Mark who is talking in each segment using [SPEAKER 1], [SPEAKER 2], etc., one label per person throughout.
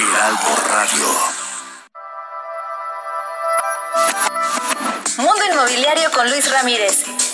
[SPEAKER 1] Radio.
[SPEAKER 2] Mundo Inmobiliario con Luis Ramírez,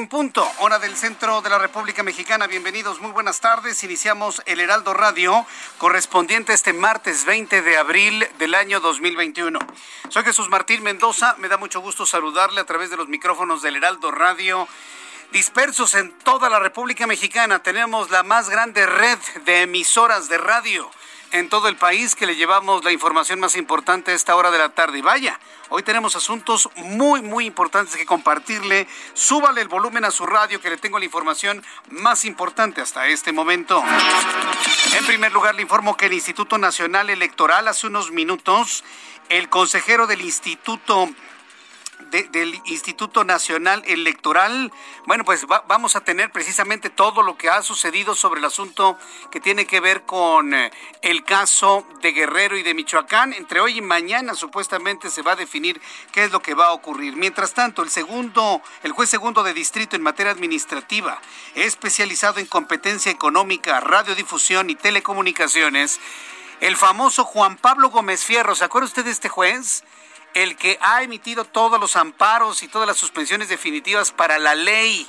[SPEAKER 3] En punto, hora del centro de la República Mexicana. Bienvenidos, muy buenas tardes. Iniciamos el Heraldo Radio correspondiente este martes 20 de abril del año 2021. Soy Jesús Martín Mendoza. Me da mucho gusto saludarle a través de los micrófonos del Heraldo Radio. Dispersos en toda la República Mexicana, tenemos la más grande red de emisoras de radio en todo el país que le llevamos la información más importante a esta hora de la tarde. Vaya, hoy tenemos asuntos muy, muy importantes que compartirle. Súbale el volumen a su radio que le tengo la información más importante hasta este momento. En primer lugar, le informo que el Instituto Nacional Electoral hace unos minutos, el consejero del Instituto de- del Instituto Nacional Electoral. Bueno, pues va- vamos a tener precisamente todo lo que ha sucedido sobre el asunto que tiene que ver con eh, el caso de Guerrero y de Michoacán. Entre hoy y mañana supuestamente se va a definir qué es lo que va a ocurrir. Mientras tanto, el segundo, el juez segundo de distrito en materia administrativa, especializado en competencia económica, radiodifusión y telecomunicaciones, el famoso Juan Pablo Gómez Fierro. ¿Se acuerda usted de este juez? El que ha emitido todos los amparos y todas las suspensiones definitivas para la ley,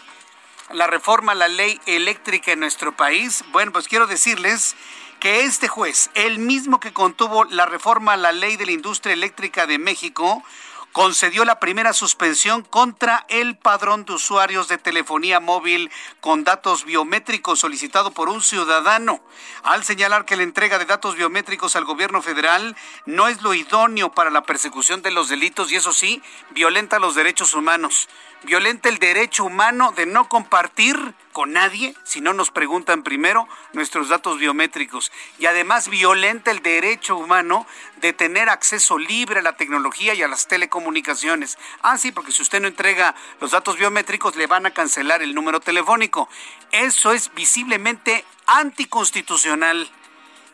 [SPEAKER 3] la reforma a la ley eléctrica en nuestro país. Bueno, pues quiero decirles que este juez, el mismo que contuvo la reforma a la ley de la industria eléctrica de México, concedió la primera suspensión contra el padrón de usuarios de telefonía móvil con datos biométricos solicitado por un ciudadano, al señalar que la entrega de datos biométricos al gobierno federal no es lo idóneo para la persecución de los delitos y eso sí, violenta los derechos humanos. Violenta el derecho humano de no compartir con nadie, si no nos preguntan primero, nuestros datos biométricos. Y además violenta el derecho humano de tener acceso libre a la tecnología y a las telecomunicaciones. Ah, sí, porque si usted no entrega los datos biométricos, le van a cancelar el número telefónico. Eso es visiblemente anticonstitucional.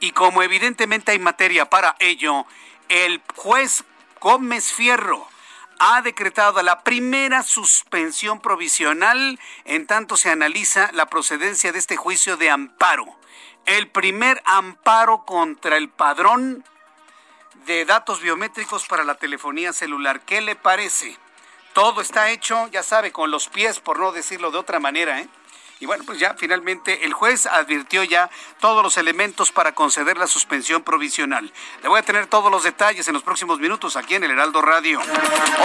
[SPEAKER 3] Y como evidentemente hay materia para ello, el juez Gómez Fierro ha decretado la primera suspensión provisional en tanto se analiza la procedencia de este juicio de amparo. El primer amparo contra el padrón de datos biométricos para la telefonía celular. ¿Qué le parece? Todo está hecho, ya sabe, con los pies, por no decirlo de otra manera, ¿eh? Y bueno, pues ya finalmente el juez advirtió ya todos los elementos para conceder la suspensión provisional. Le voy a tener todos los detalles en los próximos minutos aquí en el Heraldo Radio.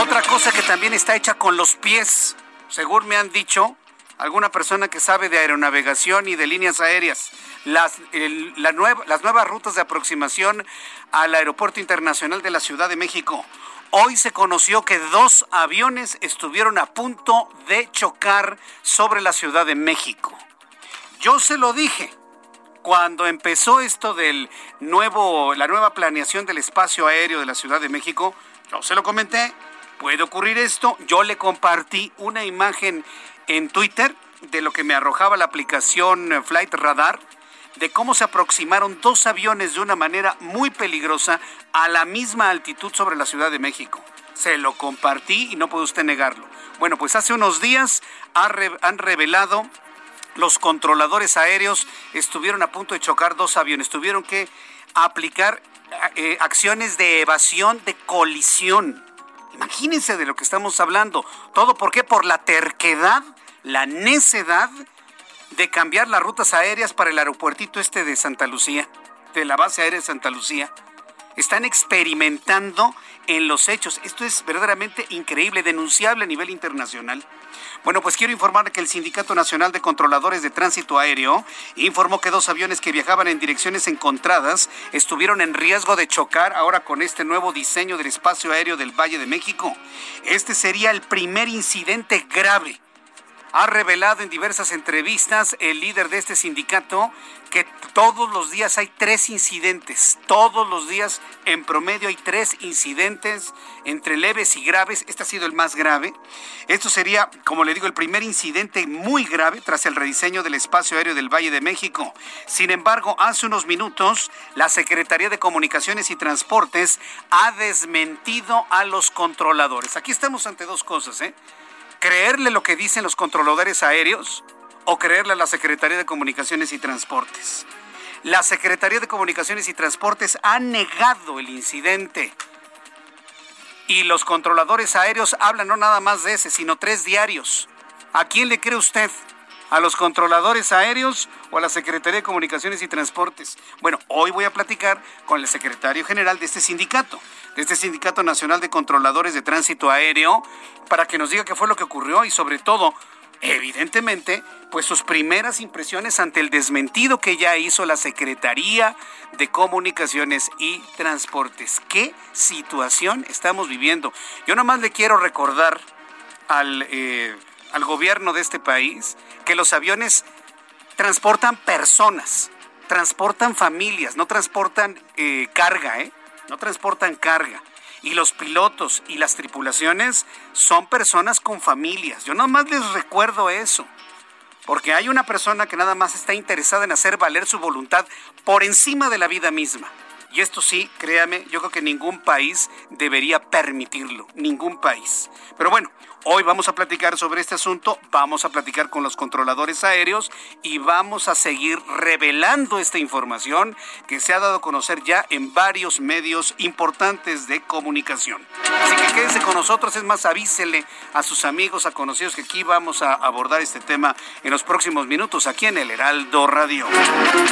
[SPEAKER 3] Otra cosa que también está hecha con los pies, según me han dicho alguna persona que sabe de aeronavegación y de líneas aéreas, las, las nuevas rutas de aproximación al Aeropuerto Internacional de la Ciudad de México. Hoy se conoció que dos aviones estuvieron a punto de chocar sobre la Ciudad de México. Yo se lo dije cuando empezó esto del nuevo, la nueva planeación del espacio aéreo de la Ciudad de México. Yo se lo comenté. Puede ocurrir esto. Yo le compartí una imagen en Twitter de lo que me arrojaba la aplicación Flight Radar de cómo se aproximaron dos aviones de una manera muy peligrosa a la misma altitud sobre la Ciudad de México. Se lo compartí y no puede usted negarlo. Bueno, pues hace unos días han revelado los controladores aéreos estuvieron a punto de chocar dos aviones. Tuvieron que aplicar eh, acciones de evasión de colisión. Imagínense de lo que estamos hablando. ¿Todo por qué? Por la terquedad, la necedad de cambiar las rutas aéreas para el aeropuertito este de Santa Lucía, de la base aérea de Santa Lucía. Están experimentando en los hechos. Esto es verdaderamente increíble, denunciable a nivel internacional. Bueno, pues quiero informar que el Sindicato Nacional de Controladores de Tránsito Aéreo informó que dos aviones que viajaban en direcciones encontradas estuvieron en riesgo de chocar ahora con este nuevo diseño del espacio aéreo del Valle de México. Este sería el primer incidente grave ha revelado en diversas entrevistas el líder de este sindicato que todos los días hay tres incidentes, todos los días en promedio hay tres incidentes entre leves y graves, este ha sido el más grave. Esto sería, como le digo, el primer incidente muy grave tras el rediseño del espacio aéreo del Valle de México. Sin embargo, hace unos minutos, la Secretaría de Comunicaciones y Transportes ha desmentido a los controladores. Aquí estamos ante dos cosas, ¿eh? Creerle lo que dicen los controladores aéreos o creerle a la Secretaría de Comunicaciones y Transportes. La Secretaría de Comunicaciones y Transportes ha negado el incidente. Y los controladores aéreos hablan no nada más de ese, sino tres diarios. ¿A quién le cree usted? ¿A los controladores aéreos o a la Secretaría de Comunicaciones y Transportes? Bueno, hoy voy a platicar con el secretario general de este sindicato de este Sindicato Nacional de Controladores de Tránsito Aéreo para que nos diga qué fue lo que ocurrió y sobre todo, evidentemente, pues sus primeras impresiones ante el desmentido que ya hizo la Secretaría de Comunicaciones y Transportes. ¿Qué situación estamos viviendo? Yo nomás le quiero recordar al, eh, al gobierno de este país que los aviones transportan personas, transportan familias, no transportan eh, carga, ¿eh? no transportan carga. Y los pilotos y las tripulaciones son personas con familias. Yo nada más les recuerdo eso. Porque hay una persona que nada más está interesada en hacer valer su voluntad por encima de la vida misma. Y esto sí, créame, yo creo que ningún país debería permitirlo. Ningún país. Pero bueno, Hoy vamos a platicar sobre este asunto, vamos a platicar con los controladores aéreos y vamos a seguir revelando esta información que se ha dado a conocer ya en varios medios importantes de comunicación. Así que quédense con nosotros, es más, avísele a sus amigos, a conocidos que aquí vamos a abordar este tema en los próximos minutos aquí en el Heraldo Radio.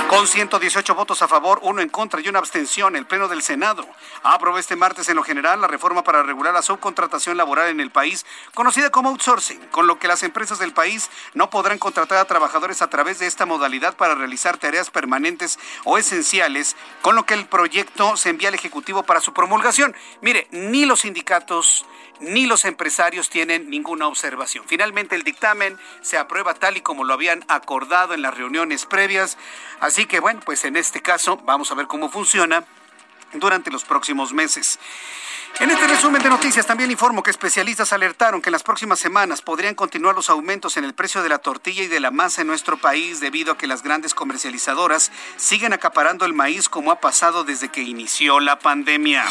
[SPEAKER 3] Con 118 votos a favor, uno en contra y una abstención, el Pleno del Senado aprobó este martes en lo general la reforma para regular la subcontratación laboral en el país conocida como outsourcing, con lo que las empresas del país no podrán contratar a trabajadores a través de esta modalidad para realizar tareas permanentes o esenciales, con lo que el proyecto se envía al Ejecutivo para su promulgación. Mire, ni los sindicatos ni los empresarios tienen ninguna observación. Finalmente el dictamen se aprueba tal y como lo habían acordado en las reuniones previas. Así que bueno, pues en este caso vamos a ver cómo funciona durante los próximos meses. En este resumen de noticias también informo que especialistas alertaron que en las próximas semanas podrían continuar los aumentos en el precio de la tortilla y de la masa en nuestro país debido a que las grandes comercializadoras siguen acaparando el maíz como ha pasado desde que inició la pandemia.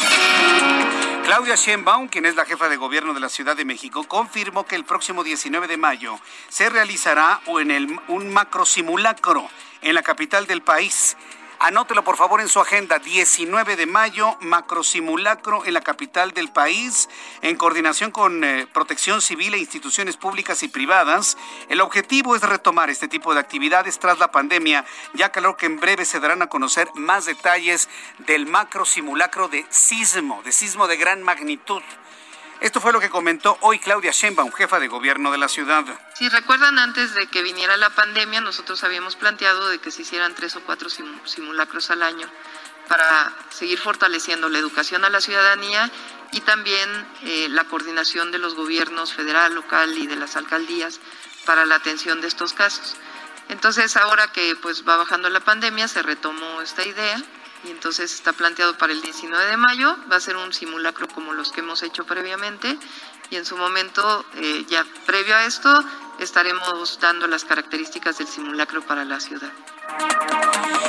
[SPEAKER 3] Claudia Sheinbaum, quien es la jefa de gobierno de la Ciudad de México, confirmó que el próximo 19 de mayo se realizará un macro simulacro en la capital del país Anótelo por favor en su agenda. 19 de mayo, macrosimulacro en la capital del país, en coordinación con eh, Protección Civil e instituciones públicas y privadas. El objetivo es retomar este tipo de actividades tras la pandemia, ya que que en breve se darán a conocer más detalles del macrosimulacro de sismo, de sismo de gran magnitud. Esto fue lo que comentó hoy Claudia Sheinbaum, jefa de gobierno de la ciudad.
[SPEAKER 4] Si recuerdan, antes de que viniera la pandemia, nosotros habíamos planteado de que se hicieran tres o cuatro simulacros al año para seguir fortaleciendo la educación a la ciudadanía y también eh, la coordinación de los gobiernos federal, local y de las alcaldías para la atención de estos casos. Entonces, ahora que pues va bajando la pandemia, se retomó esta idea y entonces está planteado para el 19 de mayo, va a ser un simulacro como los que hemos hecho previamente y en su momento, eh, ya previo a esto, estaremos dando las características del simulacro para la ciudad.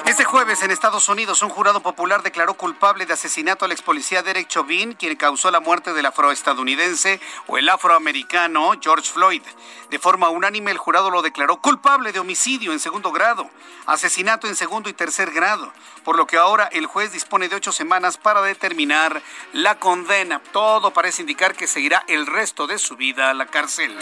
[SPEAKER 3] Este jueves en Estados Unidos un jurado popular declaró culpable de asesinato al ex policía Derek Chauvin, quien causó la muerte del afroestadounidense o el afroamericano George Floyd. De forma unánime el jurado lo declaró culpable de homicidio en segundo grado, asesinato en segundo y tercer grado, por lo que ahora el juez dispone de ocho semanas para determinar la condena. Todo parece indicar que seguirá el resto de su vida a la cárcel.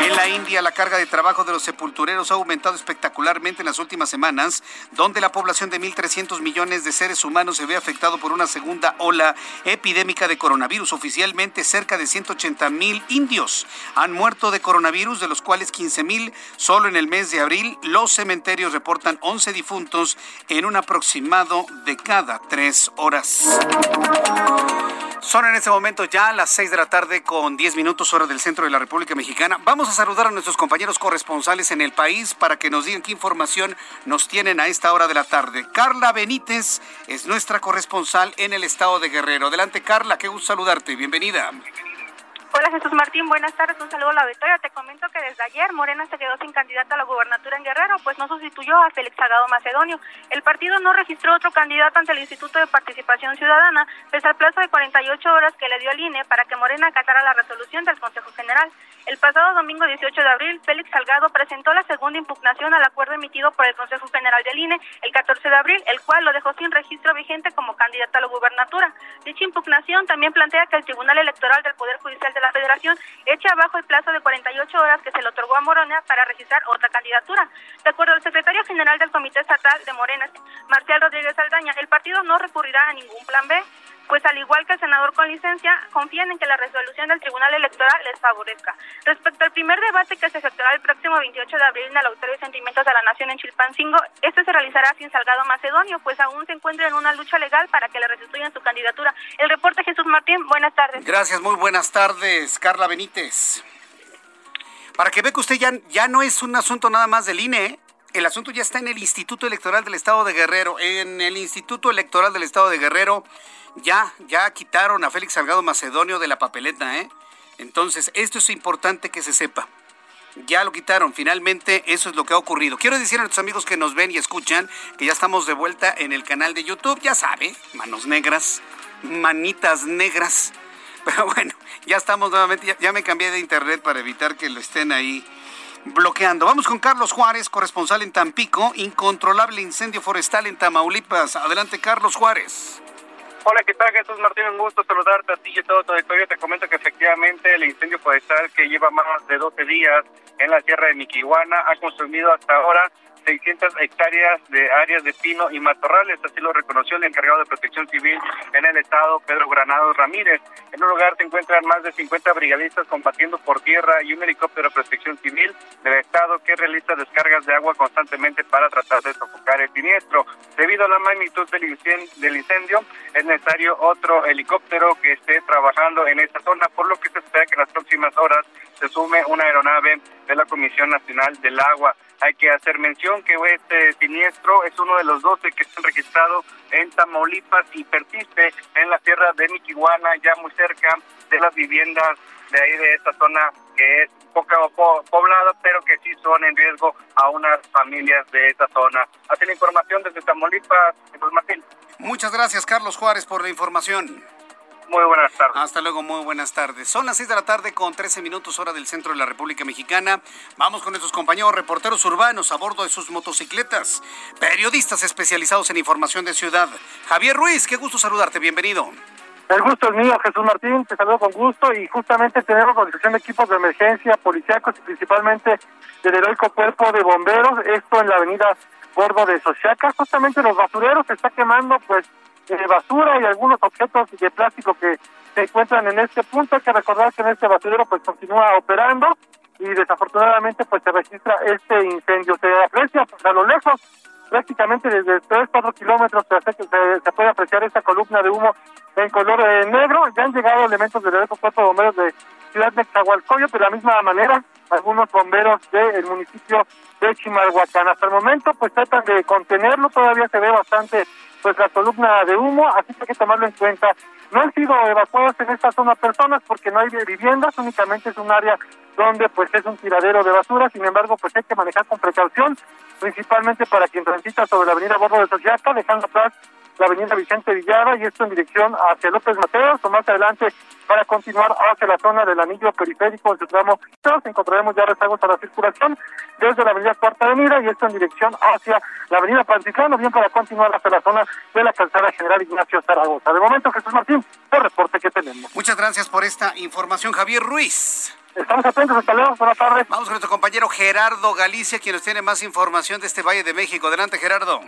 [SPEAKER 3] En la India la carga de trabajo de los sepultureros ha aumentado espectacularmente en las últimas semanas, donde la población de 1.300 millones de seres humanos se ve afectado por una segunda ola epidémica de coronavirus. Oficialmente, cerca de 180 mil indios han muerto de coronavirus, de los cuales 15 mil solo en el mes de abril. Los cementerios reportan 11 difuntos en un de cada tres horas. Son en este momento ya las 6 de la tarde con 10 minutos hora del centro de la República Mexicana. Vamos a saludar a nuestros compañeros corresponsales en el país para que nos digan qué información nos tienen a esta hora de la tarde. Carla Benítez es nuestra corresponsal en el estado de Guerrero. Adelante Carla, qué gusto saludarte. Bienvenida.
[SPEAKER 5] Hola Jesús Martín, buenas tardes, un saludo a la auditoria. Te comento que desde ayer Morena se quedó sin candidata a la gubernatura en Guerrero, pues no sustituyó a Félix Salgado Macedonio. El partido no registró otro candidato ante el Instituto de Participación Ciudadana, pese al plazo de 48 horas que le dio el INE para que Morena acatara la resolución del Consejo General. El pasado domingo 18 de abril, Félix Salgado presentó la segunda impugnación al acuerdo emitido por el Consejo General del INE el 14 de abril, el cual lo dejó sin registro vigente como candidato a la gubernatura. Dicha impugnación también plantea que el Tribunal Electoral del Poder Judicial de la Federación echa abajo el plazo de 48 horas que se le otorgó a Morena para registrar otra candidatura. De acuerdo al secretario general del Comité Estatal de Morena, Marcial Rodríguez Aldaña, el partido no recurrirá a ningún plan B, pues al igual que el senador con licencia, confían en que la resolución del Tribunal Electoral les favorezca. Respecto al primer debate que se efectuará el próximo 28 de abril en el Auditorio de Sentimientos de la Nación en Chilpancingo, este se realizará sin Salgado Macedonio, pues aún se encuentra en una lucha legal para que le restituyan su candidatura. El reporte Jesús Martín, buenas tardes.
[SPEAKER 3] Gracias, muy buenas tardes, Carla Benítez. Para que vea que usted ya, ya no es un asunto nada más del INE, el asunto ya está en el Instituto Electoral del Estado de Guerrero. En el Instituto Electoral del Estado de Guerrero ya, ya quitaron a Félix Salgado Macedonio de la papeleta, ¿eh? Entonces, esto es importante que se sepa. Ya lo quitaron, finalmente eso es lo que ha ocurrido. Quiero decir a nuestros amigos que nos ven y escuchan que ya estamos de vuelta en el canal de YouTube, ya sabe, manos negras, manitas negras. Pero bueno, ya estamos nuevamente, ya, ya me cambié de internet para evitar que lo estén ahí bloqueando. Vamos con Carlos Juárez, corresponsal en Tampico, incontrolable incendio forestal en Tamaulipas. Adelante, Carlos Juárez.
[SPEAKER 6] Hola, ¿qué tal Jesús Martín? Un gusto saludarte a ti y a todo tu auditorio. Te comento que efectivamente el incendio forestal que lleva más de 12 días en la sierra de Miquihuana ha consumido hasta ahora 600 hectáreas de áreas de pino y matorrales, así lo reconoció el encargado de protección civil en el estado, Pedro Granados Ramírez. En un lugar se encuentran más de 50 brigadistas combatiendo por tierra y un helicóptero de protección civil del estado que realiza descargas de agua constantemente para tratar de sofocar el siniestro. Debido a la magnitud del incendio, es necesario otro helicóptero que esté trabajando en esta zona, por lo que se espera que en las próximas horas se sume una aeronave de la Comisión Nacional del Agua. Hay que hacer mención que este siniestro es uno de los 12 que están registrados en Tamaulipas y persiste en la tierra de Miquihuana, ya muy cerca de las viviendas de ahí de esta zona que es poco poblada, pero que sí son en riesgo a unas familias de esta zona. Así la información desde Tamaulipas, Martín.
[SPEAKER 3] Muchas gracias, Carlos Juárez, por la información.
[SPEAKER 6] Muy buenas tardes.
[SPEAKER 3] Hasta luego, muy buenas tardes. Son las 6 de la tarde con 13 minutos hora del centro de la República Mexicana. Vamos con nuestros compañeros reporteros urbanos a bordo de sus motocicletas, periodistas especializados en información de ciudad. Javier Ruiz, qué gusto saludarte, bienvenido.
[SPEAKER 7] El gusto es mío, Jesús Martín, te saludo con gusto y justamente tenemos organización de equipos de emergencia, policíacos y principalmente del heroico cuerpo de bomberos, esto en la avenida Gordo de Sochaca, justamente los basureros se está quemando pues eh, basura y algunos objetos de plástico que se encuentran en este punto. Hay que recordar que en este basurero pues continúa operando y desafortunadamente pues se registra este incendio. Se aprecia pues, a lo lejos, prácticamente desde 3, 4 kilómetros se, se puede apreciar esta columna de humo en color eh, negro. Ya han llegado elementos del cuerpo de bomberos de Ciudad de Cahualcoyo, de la misma manera algunos bomberos del municipio de Chimalhuacán. Hasta el momento pues tratan de contenerlo, todavía se ve bastante pues la columna de humo, así que hay que tomarlo en cuenta. No han sido evacuadas en esta zona personas porque no hay viviendas, únicamente es un área donde pues es un tiradero de basura, sin embargo pues hay que manejar con precaución, principalmente para quien transita sobre la avenida Borro de Sociaca, dejando atrás la avenida Vicente Villada y esto en dirección hacia López Mateos o más adelante para continuar hacia la zona del anillo periférico de su tramo encontraremos ya rezagos a la circulación desde la avenida Cuarta Avenida y esto en dirección hacia la avenida Pantitlán bien para continuar hacia la zona de la calzada general Ignacio Zaragoza. De momento, Jesús Martín, el reporte que tenemos.
[SPEAKER 3] Muchas gracias por esta información, Javier Ruiz.
[SPEAKER 7] Estamos atentos, hasta luego, buenas tardes.
[SPEAKER 3] Vamos con nuestro compañero Gerardo Galicia, quien nos tiene más información de este Valle de México. Adelante, Gerardo.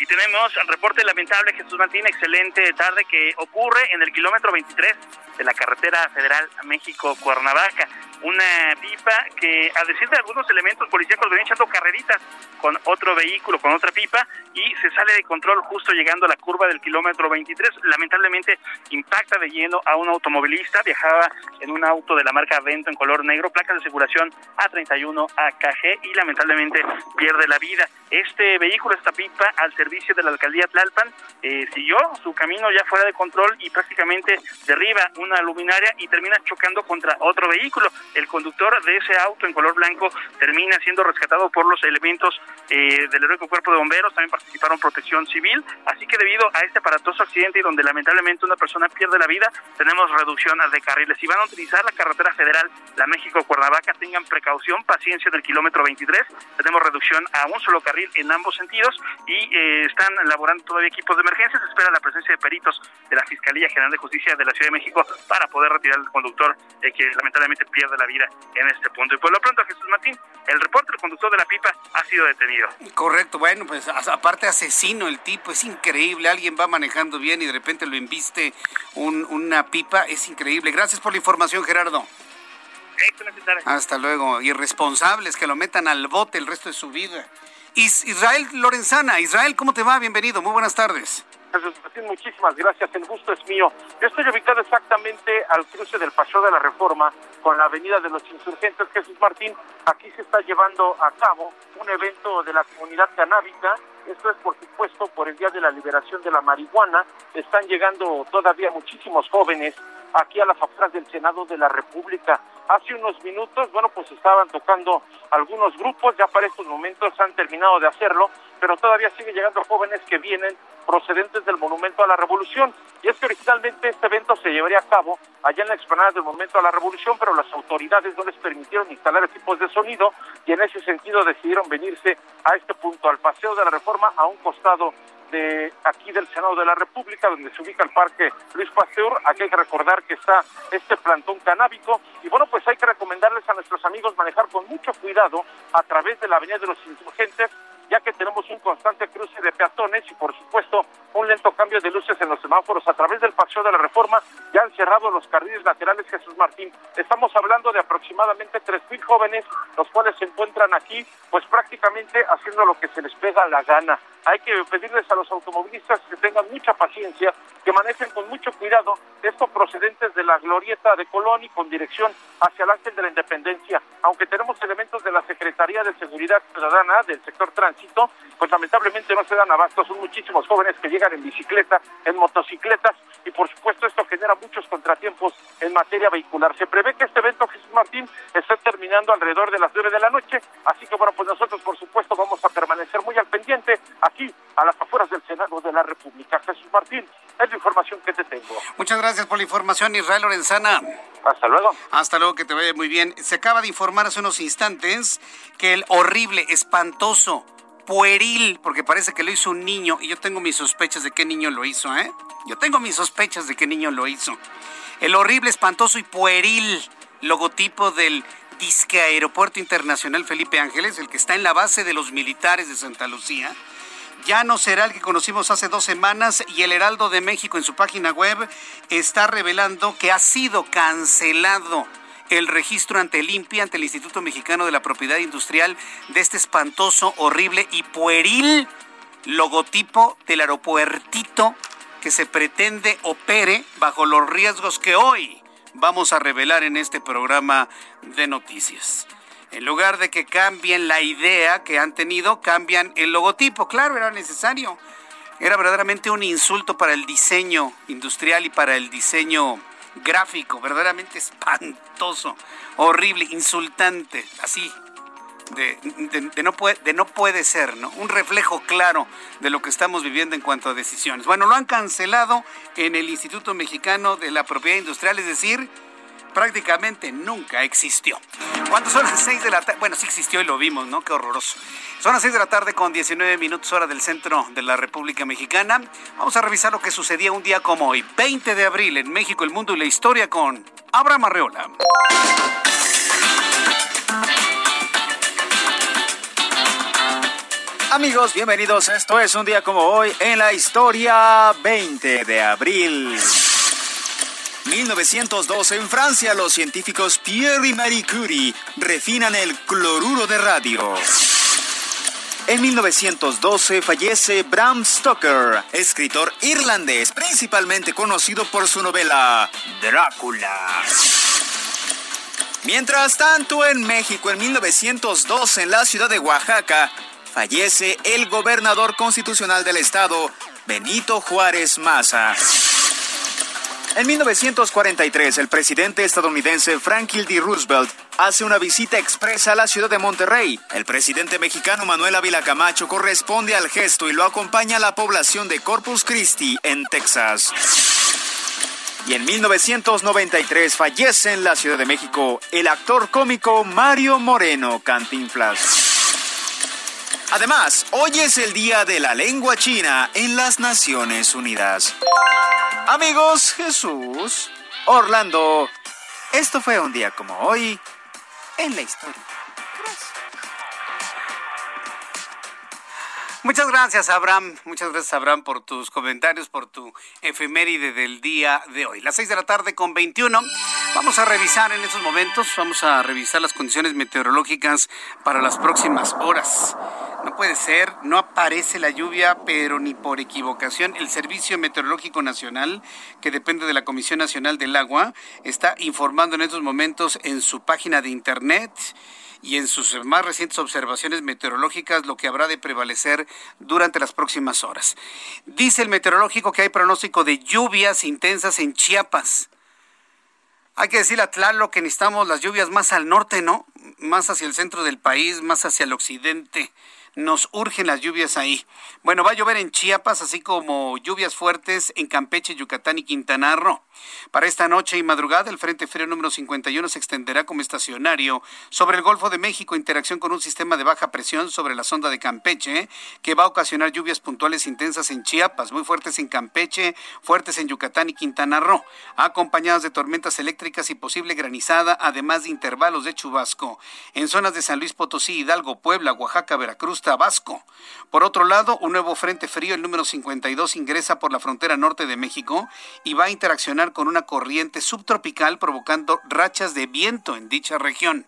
[SPEAKER 8] Y tenemos el reporte lamentable, Jesús Martín, excelente tarde que ocurre en el kilómetro 23 de la carretera federal México-Cuernavaca una pipa que, a decir de algunos elementos policíacos, venía echando carreritas con otro vehículo, con otra pipa, y se sale de control justo llegando a la curva del kilómetro 23. Lamentablemente impacta de lleno a un automovilista, viajaba en un auto de la marca Vento en color negro, placa de circulación A31 AKG, y lamentablemente pierde la vida. Este vehículo, esta pipa, al servicio de la alcaldía Tlalpan, eh, siguió su camino ya fuera de control y prácticamente derriba una luminaria y termina chocando contra otro vehículo. El conductor de ese auto en color blanco termina siendo rescatado por los elementos eh, del heroico cuerpo de bomberos, también participaron protección civil, así que debido a este aparatoso accidente y donde lamentablemente una persona pierde la vida, tenemos reducción de carriles. Si van a utilizar la carretera federal, la México-Cuernavaca, tengan precaución, paciencia en el kilómetro 23, tenemos reducción a un solo carril en ambos sentidos y eh, están elaborando todavía equipos de emergencia, se espera la presencia de peritos de la Fiscalía General de Justicia de la Ciudad de México para poder retirar al conductor eh, que lamentablemente pierde la vida en este punto. Y por lo pronto, Jesús Martín, el reporte del conductor de la pipa ha sido detenido.
[SPEAKER 3] Correcto, bueno, pues aparte asesino el tipo, es increíble, alguien va manejando bien y de repente lo inviste una pipa, es increíble. Gracias por la información, Gerardo. Hasta luego. Irresponsables que lo metan al bote el resto de su vida. Israel Lorenzana, Israel, ¿cómo te va? Bienvenido, muy buenas tardes.
[SPEAKER 9] Martín, muchísimas gracias. El gusto es mío. Yo estoy ubicado exactamente al cruce del Paseo de la Reforma con la Avenida de los Insurgentes. Jesús Martín, aquí se está llevando a cabo un evento de la comunidad canábica. Esto es, por supuesto, por el Día de la Liberación de la Marihuana. Están llegando todavía muchísimos jóvenes aquí a las afueras del Senado de la República. Hace unos minutos, bueno, pues estaban tocando algunos grupos, ya para estos momentos han terminado de hacerlo, pero todavía siguen llegando jóvenes que vienen procedentes del Monumento a la Revolución. Y es que originalmente este evento se llevaría a cabo allá en la explanada del Monumento a la Revolución, pero las autoridades no les permitieron instalar equipos de sonido y en ese sentido decidieron venirse a este punto, al Paseo de la Reforma, a un costado de aquí del Senado de la República, donde se ubica el Parque Luis Pasteur. Aquí hay que recordar que está este plantón canábico. Y bueno, pues hay que recomendarles a nuestros amigos manejar con mucho cuidado a través de la Avenida de los Insurgentes ya que tenemos un constante cruce de peatones y por supuesto un lento cambio de luces en los semáforos a través del paseo de la reforma ya han cerrado los carriles laterales Jesús Martín. Estamos hablando de aproximadamente tres mil jóvenes, los cuales se encuentran aquí pues prácticamente haciendo lo que se les pega la gana. Hay que pedirles a los automovilistas que tengan mucha paciencia, que manejen con mucho cuidado estos procedentes de la glorieta de Colón y con dirección hacia el Ángel de la Independencia. Aunque tenemos elementos de la Secretaría de Seguridad Ciudadana del sector tránsito, pues lamentablemente no se dan abasto. Son muchísimos jóvenes que llegan en bicicleta, en motocicletas y por supuesto esto genera muchos contratiempos en materia vehicular. Se prevé que este evento, Jesús Martín, esté terminando alrededor de las nueve de la noche, así que bueno, pues nosotros por supuesto vamos a permanecer muy al pendiente aquí a las afueras del Senado de la República. Jesús Martín, es la información que te tengo.
[SPEAKER 3] Muchas gracias por la información, Israel Lorenzana.
[SPEAKER 6] Hasta luego.
[SPEAKER 3] Hasta luego, que te vaya muy bien. Se acaba de informar hace unos instantes que el horrible, espantoso, pueril, porque parece que lo hizo un niño, y yo tengo mis sospechas de qué niño lo hizo, ¿eh? Yo tengo mis sospechas de qué niño lo hizo. El horrible, espantoso y pueril logotipo del Disque Aeropuerto Internacional Felipe Ángeles, el que está en la base de los militares de Santa Lucía, ya no será el que conocimos hace dos semanas y el Heraldo de México en su página web está revelando que ha sido cancelado el registro ante el ante el Instituto Mexicano de la Propiedad Industrial, de este espantoso, horrible y pueril logotipo del aeropuertito que se pretende opere bajo los riesgos que hoy vamos a revelar en este programa de noticias. En lugar de que cambien la idea que han tenido, cambian el logotipo. Claro, era necesario. Era verdaderamente un insulto para el diseño industrial y para el diseño gráfico. Verdaderamente espantoso, horrible, insultante. Así, de, no puede, de no puede ser, ¿no? Un reflejo claro de lo que estamos viviendo en cuanto a decisiones. Bueno, lo han cancelado en el Instituto Mexicano de la Propiedad Industrial, es decir, prácticamente nunca existió. ¿Cuántos son las 6 de la tarde? Bueno, sí existió y lo vimos, ¿no? Qué horroroso. Son las 6 de la tarde con 19 minutos hora del centro de la República Mexicana. Vamos a revisar lo que sucedía un día como hoy, 20 de abril, en México, el mundo y la historia con Abraham Arreola.
[SPEAKER 10] Amigos, bienvenidos. Esto es un día como hoy en la historia 20 de abril. 1912 en Francia los científicos Pierre y Marie Curie refinan el cloruro de radio. En 1912 fallece Bram Stoker, escritor irlandés principalmente conocido por su novela Drácula. Mientras tanto, en México, en 1912, en la ciudad de Oaxaca, fallece el gobernador constitucional del estado, Benito Juárez Maza. En 1943, el presidente estadounidense Franklin D. Roosevelt hace una visita expresa a la ciudad de Monterrey. El presidente mexicano Manuel Ávila Camacho corresponde al gesto y lo acompaña a la población de Corpus Christi, en Texas. Y en 1993 fallece en la Ciudad de México el actor cómico Mario Moreno Cantinflas. Además, hoy es el Día de la Lengua China en las Naciones Unidas. Amigos, Jesús, Orlando, esto fue un día como hoy en la historia.
[SPEAKER 3] Muchas gracias, Abraham. Muchas gracias, Abraham, por tus comentarios, por tu efeméride del día de hoy. Las 6 de la tarde con 21. Vamos a revisar en estos momentos, vamos a revisar las condiciones meteorológicas para las próximas horas. No puede ser, no aparece la lluvia, pero ni por equivocación. El Servicio Meteorológico Nacional, que depende de la Comisión Nacional del Agua, está informando en estos momentos en su página de internet y en sus más recientes observaciones meteorológicas lo que habrá de prevalecer durante las próximas horas. Dice el meteorológico que hay pronóstico de lluvias intensas en Chiapas. Hay que decirle a Tlalo que necesitamos las lluvias más al norte, ¿no? Más hacia el centro del país, más hacia el occidente nos urgen las lluvias ahí. Bueno, va a llover en Chiapas, así como lluvias fuertes en Campeche, Yucatán y Quintana Roo. Para esta noche y madrugada, el Frente Frío número 51 se extenderá como estacionario sobre el Golfo de México, interacción con un sistema de baja presión sobre la sonda de Campeche, que va a ocasionar lluvias puntuales intensas en Chiapas, muy fuertes en Campeche, fuertes en Yucatán y Quintana Roo, acompañadas de tormentas eléctricas y posible granizada, además de intervalos de chubasco en zonas de San Luis Potosí, Hidalgo, Puebla, Oaxaca, Veracruz, Tabasco. Por otro lado, un nuevo frente frío, el número 52, ingresa por la frontera norte de México y va a interaccionar con una corriente subtropical provocando rachas de viento en dicha región.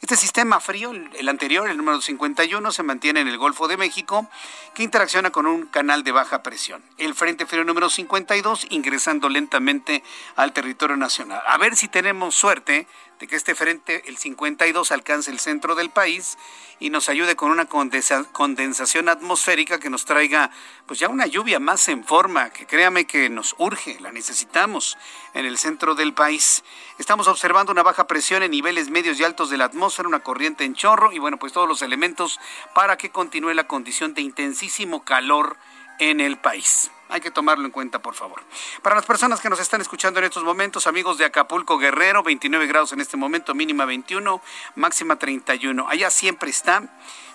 [SPEAKER 3] Este sistema frío, el anterior, el número 51, se mantiene en el Golfo de México, que interacciona con un canal de baja presión. El Frente Frío número 52 ingresando lentamente al territorio nacional. A ver si tenemos suerte de que este frente, el 52, alcance el centro del país y nos ayude con una condensación atmosférica que nos traiga pues ya una lluvia más en forma, que créame que nos urge, la necesitamos en el centro del país. Estamos observando una baja presión en niveles medios y altos de la atmósfera, una corriente en chorro y bueno, pues todos los elementos para que continúe la condición de intensísimo calor en el país. Hay que tomarlo en cuenta, por favor. Para las personas que nos están escuchando en estos momentos, amigos de Acapulco Guerrero, 29 grados en este momento, mínima 21, máxima 31. Allá siempre está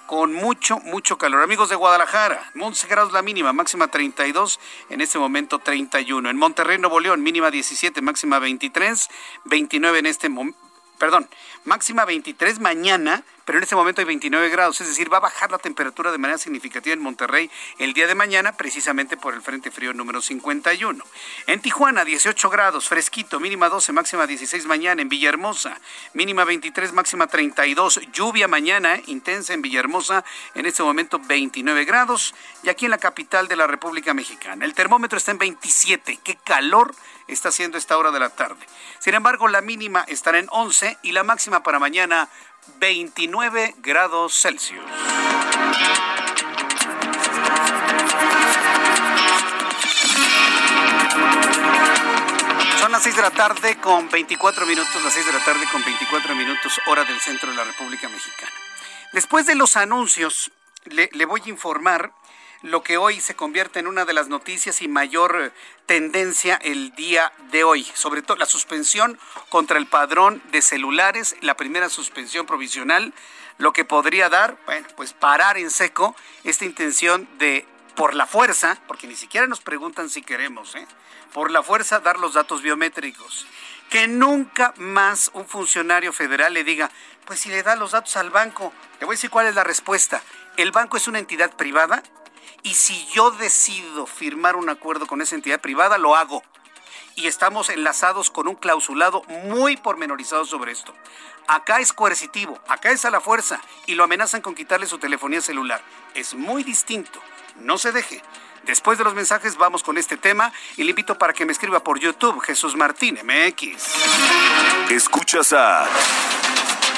[SPEAKER 3] con mucho, mucho calor. Amigos de Guadalajara, 11 grados la mínima, máxima 32, en este momento 31. En Monterrey, Nuevo León, mínima 17, máxima 23, 29 en este momento perdón, máxima 23 mañana, pero en este momento hay 29 grados, es decir, va a bajar la temperatura de manera significativa en Monterrey el día de mañana, precisamente por el Frente Frío número 51. En Tijuana, 18 grados, fresquito, mínima 12, máxima 16 mañana. En Villahermosa, mínima 23, máxima 32. Lluvia mañana, intensa en Villahermosa, en este momento 29 grados. Y aquí en la capital de la República Mexicana, el termómetro está en 27. ¡Qué calor! está haciendo esta hora de la tarde. Sin embargo, la mínima estará en 11 y la máxima para mañana 29 grados Celsius. Son las 6 de la tarde con 24 minutos, las 6 de la tarde con 24 minutos hora del centro de la República Mexicana. Después de los anuncios, le, le voy a informar lo que hoy se convierte en una de las noticias y mayor eh, tendencia el día de hoy, sobre todo la suspensión contra el padrón de celulares, la primera suspensión provisional, lo que podría dar, bueno, pues parar en seco esta intención de por la fuerza, porque ni siquiera nos preguntan si queremos, ¿eh? por la fuerza dar los datos biométricos. Que nunca más un funcionario federal le diga, pues si le da los datos al banco, le voy a decir cuál es la respuesta. El banco es una entidad privada y si yo decido firmar un acuerdo con esa entidad privada, lo hago. Y estamos enlazados con un clausulado muy pormenorizado sobre esto. Acá es coercitivo, acá es a la fuerza y lo amenazan con quitarle su telefonía celular. Es muy distinto. No se deje. Después de los mensajes vamos con este tema y le invito para que me escriba por YouTube Jesús Martín MX.
[SPEAKER 11] Escuchas a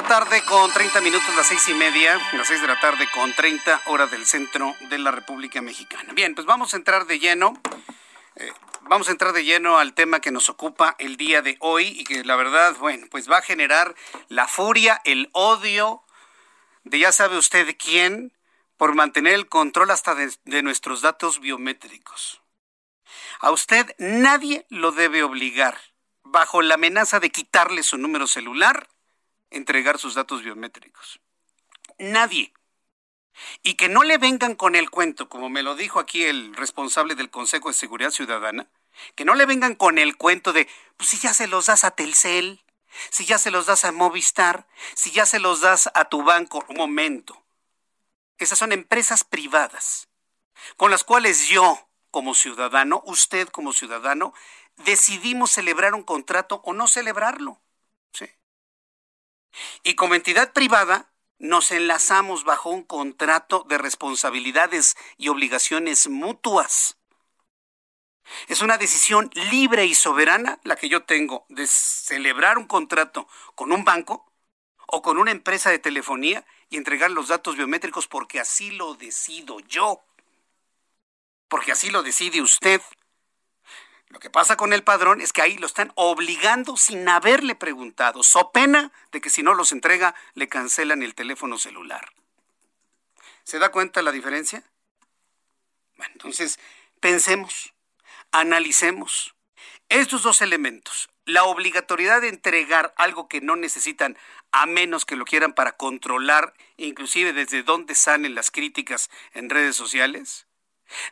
[SPEAKER 3] La tarde con 30 minutos, las seis y media, las seis de la tarde con 30 horas del centro de la República Mexicana. Bien, pues vamos a entrar de lleno. Eh, vamos a entrar de lleno al tema que nos ocupa el día de hoy y que la verdad, bueno, pues va a generar la furia, el odio de ya sabe usted quién por mantener el control hasta de, de nuestros datos biométricos. A usted nadie lo debe obligar, bajo la amenaza de quitarle su número celular, entregar sus datos biométricos. Nadie. Y que no le vengan con el cuento, como me lo dijo aquí el responsable del Consejo de Seguridad Ciudadana, que no le vengan con el cuento de, pues si ya se los das a Telcel, si ya se los das a Movistar, si ya se los das a tu banco, un momento. Esas son empresas privadas con las cuales yo, como ciudadano, usted como ciudadano, decidimos celebrar un contrato o no celebrarlo. Y como entidad privada, nos enlazamos bajo un contrato de responsabilidades y obligaciones mutuas. Es una decisión libre y soberana la que yo tengo de celebrar un contrato con un banco o con una empresa de telefonía y entregar los datos biométricos porque así lo decido yo, porque así lo decide usted. Lo que pasa con el padrón es que ahí lo están obligando sin haberle preguntado, so pena de que si no los entrega le cancelan el teléfono celular. ¿Se da cuenta la diferencia? Bueno, entonces pensemos, analicemos estos dos elementos, la obligatoriedad de entregar algo que no necesitan a menos que lo quieran para controlar, inclusive desde dónde salen las críticas en redes sociales,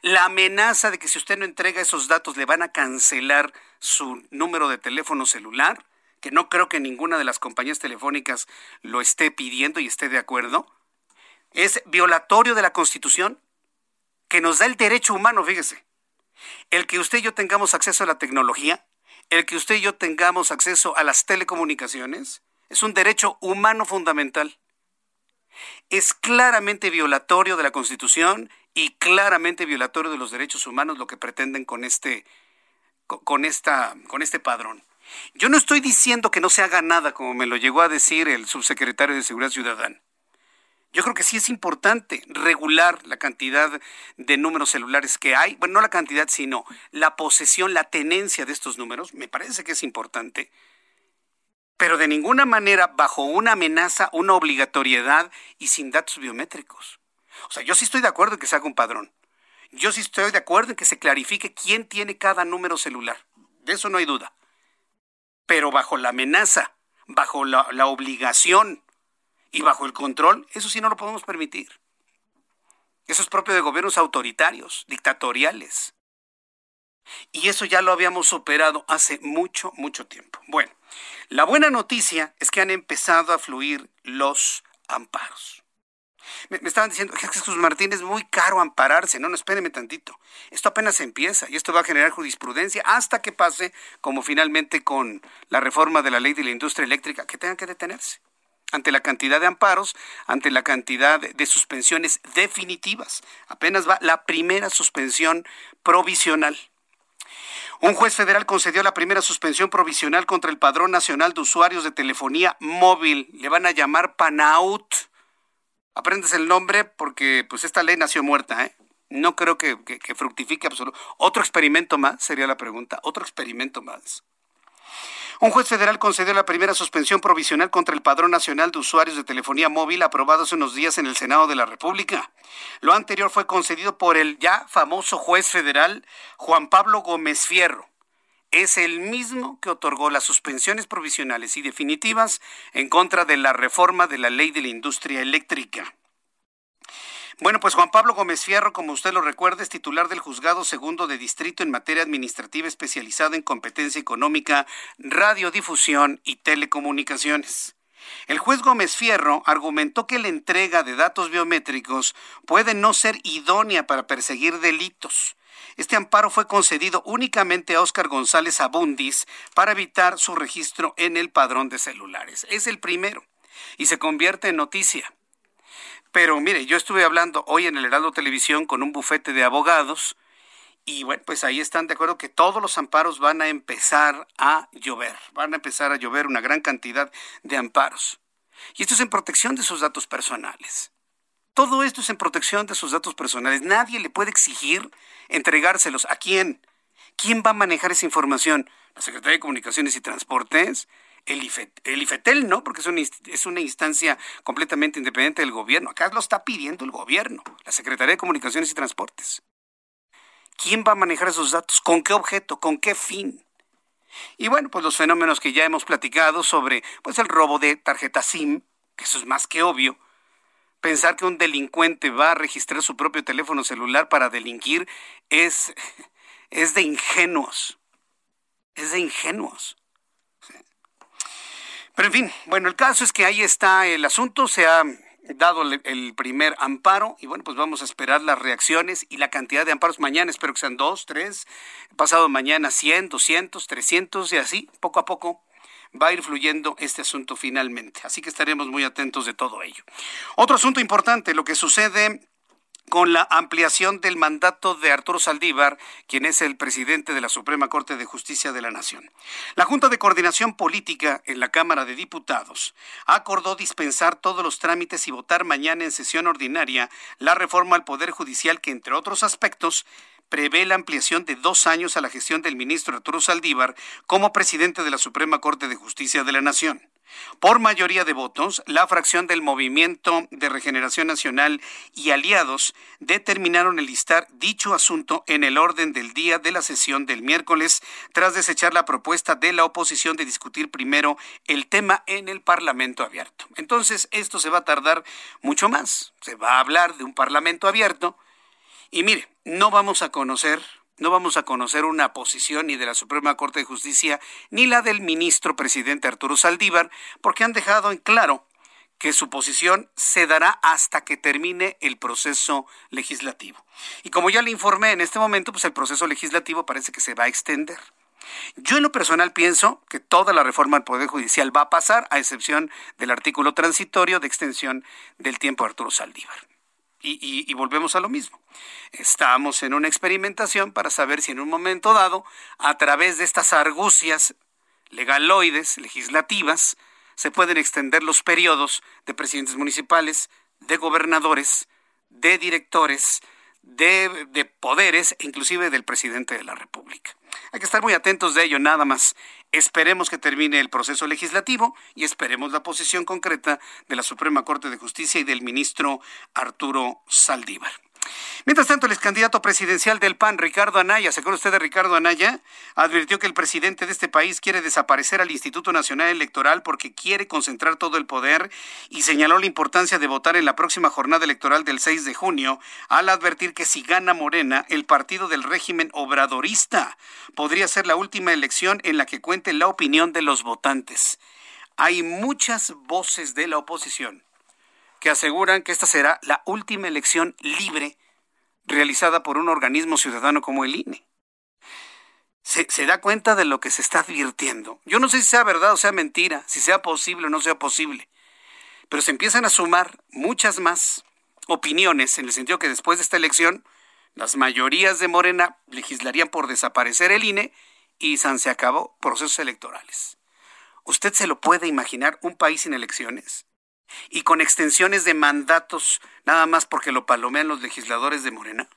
[SPEAKER 3] la amenaza de que si usted no entrega esos datos le van a cancelar su número de teléfono celular, que no creo que ninguna de las compañías telefónicas lo esté pidiendo y esté de acuerdo, es violatorio de la Constitución que nos da el derecho humano, fíjese, el que usted y yo tengamos acceso a la tecnología, el que usted y yo tengamos acceso a las telecomunicaciones, es un derecho humano fundamental. Es claramente violatorio de la Constitución y claramente violatorio de los derechos humanos lo que pretenden con este, con esta, con este padrón. Yo no estoy diciendo que no se haga nada, como me lo llegó a decir el subsecretario de Seguridad Ciudadana. Yo creo que sí es importante regular la cantidad de números celulares que hay. Bueno, no la cantidad, sino la posesión, la tenencia de estos números. Me parece que es importante. Pero de ninguna manera bajo una amenaza, una obligatoriedad y sin datos biométricos. O sea, yo sí estoy de acuerdo en que se haga un padrón. Yo sí estoy de acuerdo en que se clarifique quién tiene cada número celular. De eso no hay duda. Pero bajo la amenaza, bajo la, obligación y bajo el control, eso sí no lo podemos permitir. Eso es propio de gobiernos autoritarios, dictatoriales. Y eso ya lo habíamos superado hace mucho, mucho tiempo. Bueno, la buena noticia es que han empezado a fluir los amparos. Me, estaban diciendo, Jesús Martín, es muy caro ampararse. No, no, espérenme tantito. Esto apenas empieza y esto va a generar jurisprudencia hasta que pase, como finalmente con la reforma de la ley de la industria eléctrica, que tengan que detenerse ante la cantidad de amparos, ante la cantidad de suspensiones definitivas. Apenas va la primera suspensión provisional. Un juez federal concedió la primera suspensión provisional contra el Padrón Nacional de Usuarios de Telefonía Móvil. Le van a llamar PANAUT. Aprendes el nombre porque pues esta ley nació muerta, ¿eh? No creo que, que fructifique absoluto. Otro experimento más, sería la pregunta. Otro experimento más. Un juez federal concedió la primera suspensión provisional contra el Padrón Nacional de Usuarios de Telefonía Móvil aprobado hace unos días en el Senado de la República. Lo anterior fue concedido por el ya famoso juez federal Juan Pablo Gómez Fierro. Es el mismo que otorgó las suspensiones provisionales y definitivas en contra de la reforma de la ley de la industria eléctrica. Bueno, pues Juan Pablo Gómez Fierro, como usted lo recuerda, es titular del Juzgado Segundo de Distrito en materia administrativa especializada en competencia económica, radiodifusión y telecomunicaciones. El juez Gómez Fierro argumentó que la entrega de datos biométricos puede no ser idónea para perseguir delitos. Este amparo fue concedido únicamente a Óscar González Abundis para evitar su registro en el padrón de celulares. Es el primero y se convierte en noticia. Pero mire, yo estuve hablando hoy en el Heraldo Televisión con un bufete de abogados y bueno, pues ahí están de acuerdo que todos los amparos van a empezar a llover, van a empezar a llover una gran cantidad de amparos. Y esto es en protección de sus datos personales. Todo esto es en protección de sus datos personales. Nadie le puede exigir entregárselos. ¿A quién? ¿Quién va a manejar esa información? ¿La Secretaría de Comunicaciones y Transportes? el, IFETEL no, porque es una, es una instancia completamente independiente del gobierno. Acá lo está pidiendo el gobierno, la Secretaría de Comunicaciones y Transportes. ¿Quién va a manejar esos datos? ¿Con qué objeto? ¿Con qué fin? Y bueno, pues los fenómenos que ya hemos platicado sobre pues el robo de tarjeta SIM, que eso es más que obvio. Pensar que un delincuente va a registrar su propio teléfono celular para delinquir es, es de ingenuos. Es de ingenuos. Pero en fin, bueno, el caso es que ahí está el asunto, se ha dado el primer amparo y bueno, pues vamos a esperar las reacciones y la cantidad de amparos mañana, espero que sean dos, tres, pasado mañana 100, 200, 300 y así, poco a poco va a ir fluyendo este asunto finalmente. Así que estaremos muy atentos de todo ello. Otro asunto importante, lo que sucede con la ampliación del mandato de Arturo Saldívar, quien es el presidente de la Suprema Corte de Justicia de la Nación. La Junta de Coordinación Política en la Cámara de Diputados acordó dispensar todos los trámites y votar mañana en sesión ordinaria la reforma al Poder Judicial que, entre otros aspectos, prevé la ampliación de dos años a la gestión del ministro Arturo Saldívar como presidente de la Suprema Corte de Justicia de la Nación. Por mayoría de votos, la fracción del Movimiento de Regeneración Nacional y aliados determinaron enlistar dicho asunto en el orden del día de la sesión del miércoles, tras desechar la propuesta de la oposición de discutir primero el tema en el Parlamento abierto. Entonces, esto se va a tardar mucho más. Se va a hablar de un Parlamento abierto. Y mire, no vamos a conocer no vamos a conocer una posición ni de la Suprema Corte de Justicia ni la del ministro presidente Arturo Saldívar, porque han dejado en claro que su posición se dará hasta que termine el proceso legislativo. Y como ya le informé en este momento, pues el proceso legislativo parece que se va a extender. Yo en lo personal pienso que toda la reforma del Poder Judicial va a pasar, a excepción del artículo transitorio de extensión del tiempo de Arturo Saldívar. Y, volvemos a lo mismo. Estamos en una experimentación para saber si en un momento dado, a través de estas argucias legaloides, legislativas, se pueden extender los periodos de presidentes municipales, de gobernadores, de directores, de, de, poderes, inclusive del presidente de la República. Hay que estar muy atentos de ello, nada más. Esperemos que termine el proceso legislativo y esperemos la posición concreta de la Suprema Corte de Justicia y del ministro Arturo Saldívar. Mientras tanto, el ex candidato presidencial del PAN, Ricardo Anaya, ¿se acuerda usted de Ricardo Anaya? Advirtió que el presidente de este país quiere desaparecer al Instituto Nacional Electoral porque quiere concentrar todo el poder y señaló la importancia de votar en la próxima jornada electoral del 6 de junio al advertir que si gana Morena, el partido del régimen obradorista podría ser la última elección en la que cuente la opinión de los votantes. Hay muchas voces de la oposición que aseguran que esta será la última elección libre realizada por un organismo ciudadano como el INE. Se, da cuenta de lo que se está advirtiendo. Yo no sé si sea verdad o sea mentira, si sea posible o no sea posible, pero se empiezan a sumar muchas más opiniones en el sentido que después de esta elección las mayorías de Morena legislarían por desaparecer el INE y San se acabó procesos electorales. ¿Usted se lo puede imaginar un país sin elecciones? Y con extensiones de mandatos nada más porque lo palomean los legisladores de Morena?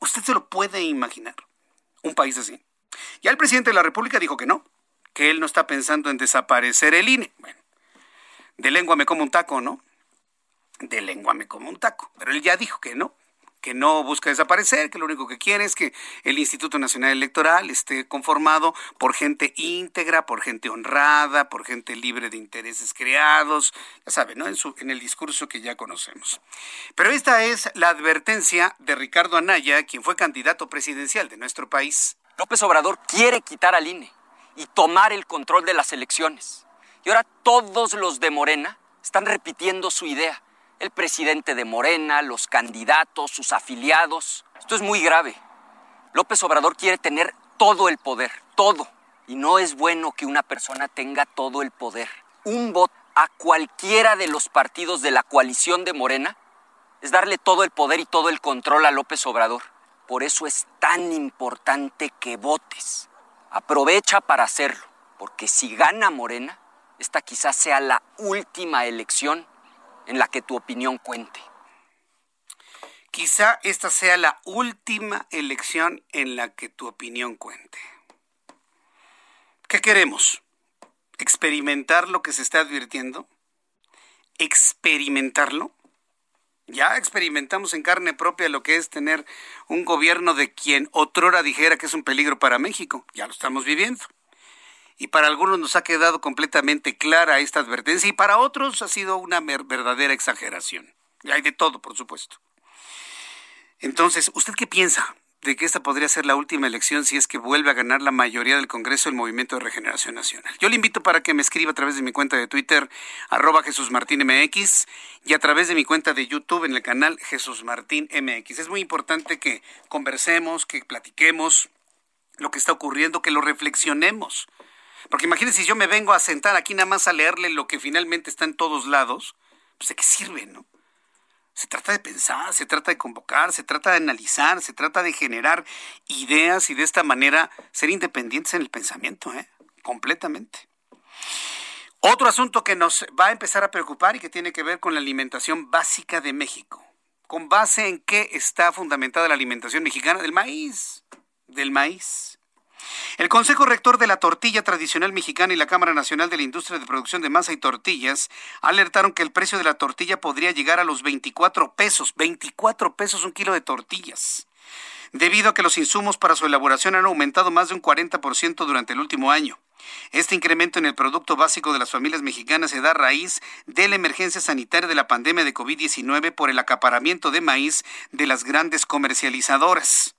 [SPEAKER 3] ¿Usted se lo puede imaginar? Un país así. Ya el presidente de la República dijo que no, que él no está pensando en desaparecer el INE. Bueno, de lengua me como un taco, ¿no? De lengua me como un taco. Pero él ya dijo que no, que no busca desaparecer, que lo único que quiere es que el Instituto Nacional Electoral esté conformado por gente íntegra, por gente honrada, por gente libre de intereses creados, ya sabe, ¿no? En, su, en el discurso que ya conocemos. Pero esta es la advertencia de Ricardo Anaya, quien fue candidato presidencial de nuestro país.
[SPEAKER 12] López Obrador quiere quitar al INE y tomar el control de las elecciones. Y ahora todos los de Morena están repitiendo su idea el presidente de Morena, los candidatos, sus afiliados. Esto es muy grave. López Obrador quiere tener todo el poder, todo. Y no es bueno que una persona tenga todo el poder. Un voto a cualquiera de los partidos de la coalición de Morena es darle todo el poder y todo el control a López Obrador. Por eso es tan importante que votes. Aprovecha para hacerlo, porque si gana Morena, esta quizás sea la última elección en la que tu opinión cuente.
[SPEAKER 3] Quizá esta sea la última elección en la que tu opinión cuente. ¿Qué queremos? ¿Experimentar lo que se está advirtiendo? ¿Experimentarlo? Ya experimentamos en carne propia lo que es tener un gobierno de quien otrora dijera que es un peligro para México. Ya lo estamos viviendo y para algunos nos ha quedado completamente clara esta advertencia y para otros ha sido una verdadera exageración. Y hay de todo, por supuesto. Entonces, ¿usted qué piensa de que esta podría ser la última elección si es que vuelve a ganar la mayoría del Congreso el Movimiento de Regeneración Nacional? Yo le invito para que me escriba a través de mi cuenta de Twitter, arroba Jesús Martín MX, y a través de mi cuenta de YouTube en el canal Jesús Martín MX. Es muy importante que conversemos, que platiquemos lo que está ocurriendo, que lo reflexionemos porque imagínense si yo me vengo a sentar aquí nada más a leerle lo que finalmente está en todos lados, pues de qué sirve, ¿no? Se trata de pensar, se trata de convocar, se trata de analizar, se trata de generar ideas y de esta manera ser independientes en el pensamiento, ¿eh? Completamente. Otro asunto que nos va a empezar a preocupar y que tiene que ver con la alimentación básica de México. ¿Con base en qué está fundamentada la alimentación mexicana? Del maíz. Del maíz. El Consejo Rector de la Tortilla Tradicional Mexicana y la Cámara Nacional de la Industria de Producción de Masa y Tortillas alertaron que el precio de la tortilla podría llegar a los 24 pesos, 24 pesos un kilo de tortillas, debido a que los insumos para su elaboración han aumentado más de un 40% durante el último año. Este incremento en el producto básico de las familias mexicanas se da a raíz de la emergencia sanitaria de la pandemia de COVID-19 por el acaparamiento de maíz de las grandes comercializadoras.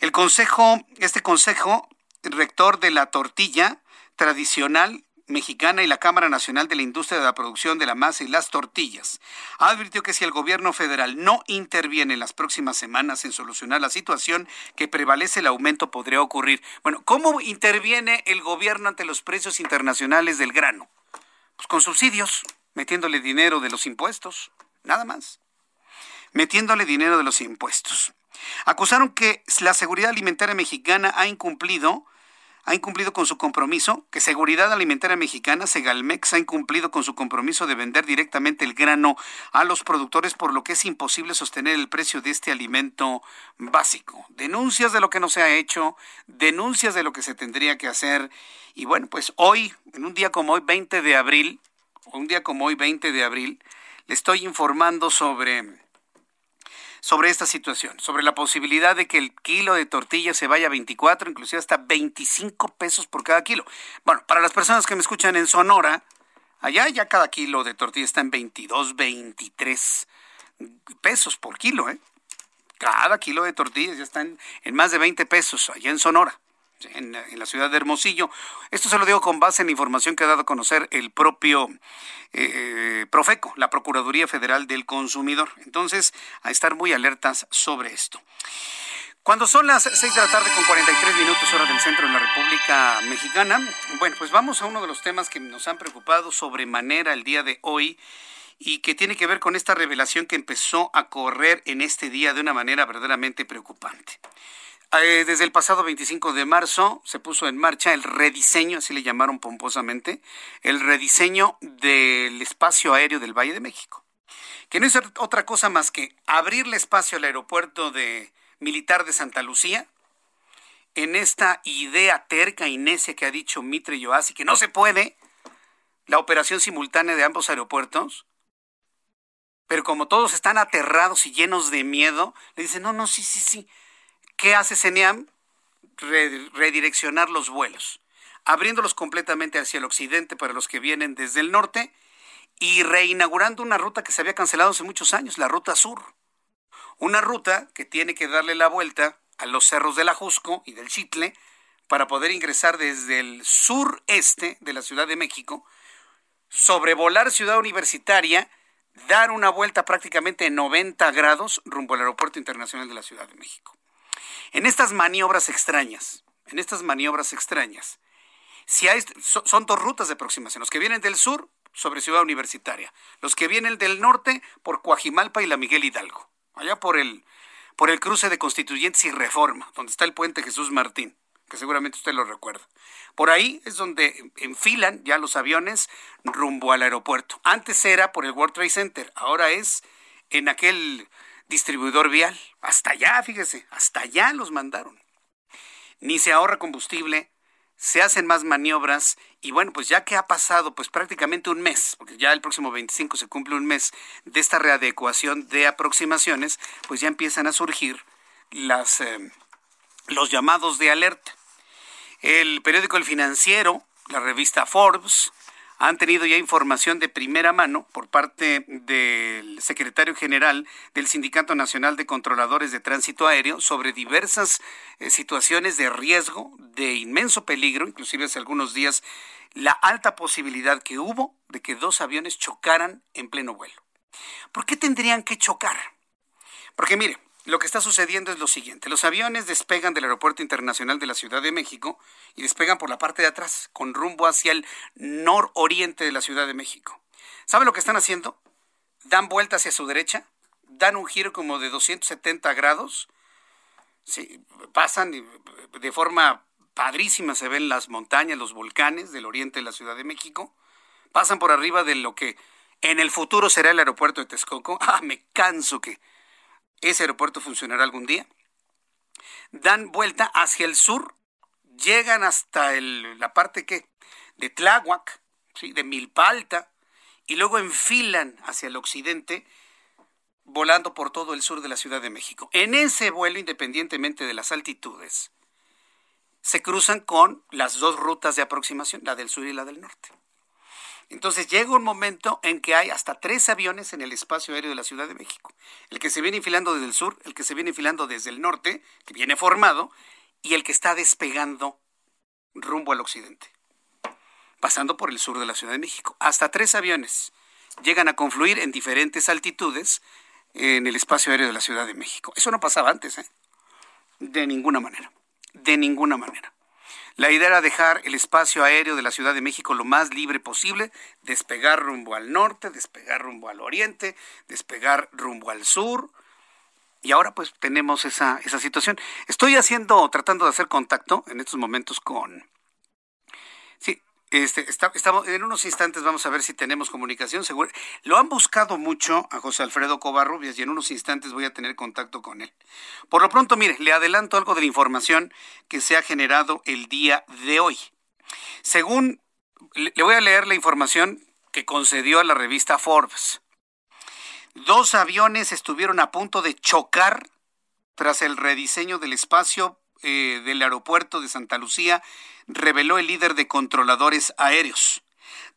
[SPEAKER 3] El consejo, este consejo rector de la tortilla tradicional mexicana y la Cámara Nacional de la Industria de la Producción de la Masa y las Tortillas advirtió que si el gobierno federal no interviene en las próximas semanas en solucionar la situación que prevalece, el aumento podría ocurrir. Bueno, ¿cómo interviene el gobierno ante los precios internacionales del grano? Pues con subsidios, metiéndole dinero de los impuestos, nada más. Metiéndole dinero de los impuestos. Acusaron que la seguridad alimentaria mexicana ha incumplido ha incumplido con su compromiso, que Seguridad Alimentaria Mexicana, Segalmex, ha incumplido con su compromiso de vender directamente el grano a los productores, por lo que es imposible sostener el precio de este alimento básico. Denuncias de lo que no se ha hecho, denuncias de lo que se tendría que hacer. Y bueno, pues hoy, en un día como hoy, 20 de abril, un día como hoy, 20 de abril, le estoy informando sobre sobre esta situación, sobre la posibilidad de que el kilo de tortilla se vaya a 24, inclusive hasta 25 pesos por cada kilo. Bueno, para las personas que me escuchan en Sonora, allá ya cada kilo de tortilla está en 22, 23 pesos por kilo, ¿eh? Cada kilo de tortillas ya está en, en más de 20 pesos allá en Sonora en, la ciudad de Hermosillo. Esto se lo digo con base en información que ha dado a conocer el propio eh, Profeco, la Procuraduría Federal del Consumidor. Entonces, a estar muy alertas sobre esto. Cuando son las 6 de la tarde con 43 minutos hora del centro de la República Mexicana, bueno, pues vamos a uno de los temas que nos han preocupado sobremanera el día de hoy y que tiene que ver con esta revelación que empezó a correr en este día de una manera verdaderamente preocupante. Eh, desde el pasado 25 de marzo se puso en marcha el rediseño, así le llamaron pomposamente, el rediseño del espacio aéreo del Valle de México, que no es otra cosa más que abrirle espacio al aeropuerto de militar de Santa Lucía, en esta idea terca y necia que ha dicho Mitre Yoasi, que no se puede la operación simultánea de ambos aeropuertos, pero como todos están aterrados y llenos de miedo, le dicen, no, no, sí, sí, sí, ¿Qué hace CENEAM? redireccionar los vuelos, abriéndolos completamente hacia el occidente para los que vienen desde el norte y reinaugurando una ruta que se había cancelado hace muchos años, la ruta sur. Una ruta que tiene que darle la vuelta a los cerros del Ajusco y del Chitle para poder ingresar desde el sureste de la Ciudad de México, sobrevolar Ciudad Universitaria, dar una vuelta prácticamente en 90 grados rumbo al Aeropuerto Internacional de la Ciudad de México. En estas maniobras extrañas, en estas maniobras extrañas, si hay, son dos rutas de aproximación. Los que vienen del sur sobre Ciudad Universitaria, los que vienen del norte por Coajimalpa y la Miguel Hidalgo, allá por el, por el cruce de Constituyentes y Reforma, donde está el puente Jesús Martín, que seguramente usted lo recuerda. Por ahí es donde enfilan ya los aviones rumbo al aeropuerto. Antes era por el World Trade Center, ahora es en aquel distribuidor vial. Hasta allá, fíjese, hasta allá los mandaron. Ni se ahorra combustible, se hacen más maniobras y bueno, pues ya que ha pasado pues prácticamente un mes, porque ya el próximo 25 se cumple un mes de esta readecuación de aproximaciones, pues ya empiezan a surgir las, eh, los llamados de alerta. El periódico El Financiero, la revista Forbes, han tenido ya información de primera mano por parte del secretario general del Sindicato Nacional de Controladores de Tránsito Aéreo sobre diversas eh, situaciones de riesgo, de inmenso peligro, inclusive hace algunos días, la alta posibilidad que hubo de que dos aviones chocaran en pleno vuelo. ¿Por qué tendrían que chocar? Porque mire, lo que está sucediendo es lo siguiente. Los aviones despegan del Aeropuerto Internacional de la Ciudad de México y despegan por la parte de atrás, con rumbo hacia el nororiente de la Ciudad de México. ¿Sabe lo que están haciendo? Dan vuelta hacia su derecha, dan un giro como de 270 grados, pasan de forma padrísima, se ven las montañas, los volcanes del oriente de la Ciudad de México, pasan por arriba de lo que en el futuro será el aeropuerto de Texcoco. Ah, me canso que ese aeropuerto funcionará algún día. Dan vuelta hacia el sur, llegan hasta la parte que de Tláhuac, ¿sí? de Milpalta, y luego enfilan hacia el occidente, volando por todo el sur de la Ciudad de México. En ese vuelo, independientemente de las altitudes, se cruzan con las dos rutas de aproximación, la del sur y la del norte. Entonces llega un momento en que hay hasta tres aviones en el espacio aéreo de la Ciudad de México. El que se viene enfilando desde el sur, el que se viene enfilando desde el norte, que viene formado, y el que está despegando rumbo al occidente, pasando por el sur de la Ciudad de México. Hasta tres aviones llegan a confluir en diferentes altitudes en el espacio aéreo de la Ciudad de México. Eso no pasaba antes, ¿eh? De ninguna manera. De ninguna manera. La idea era dejar el espacio aéreo de la Ciudad de México lo más libre posible, despegar rumbo al norte, despegar rumbo al oriente, despegar rumbo al sur. Y ahora pues tenemos esa, esa situación. Estoy haciendo, tratando de hacer contacto en estos momentos con, este, estamos, en unos instantes vamos a ver si tenemos comunicación. Seguro, lo han buscado mucho a José Alfredo Covarrubias y en unos instantes voy a tener contacto con él. Por lo pronto, mire, le adelanto algo de la información que se ha generado el día de hoy. Según, le voy a leer la información que concedió a la revista Forbes. Dos aviones estuvieron a punto de chocar tras el rediseño del espacio eh, del aeropuerto de Santa Lucía reveló el líder de controladores aéreos.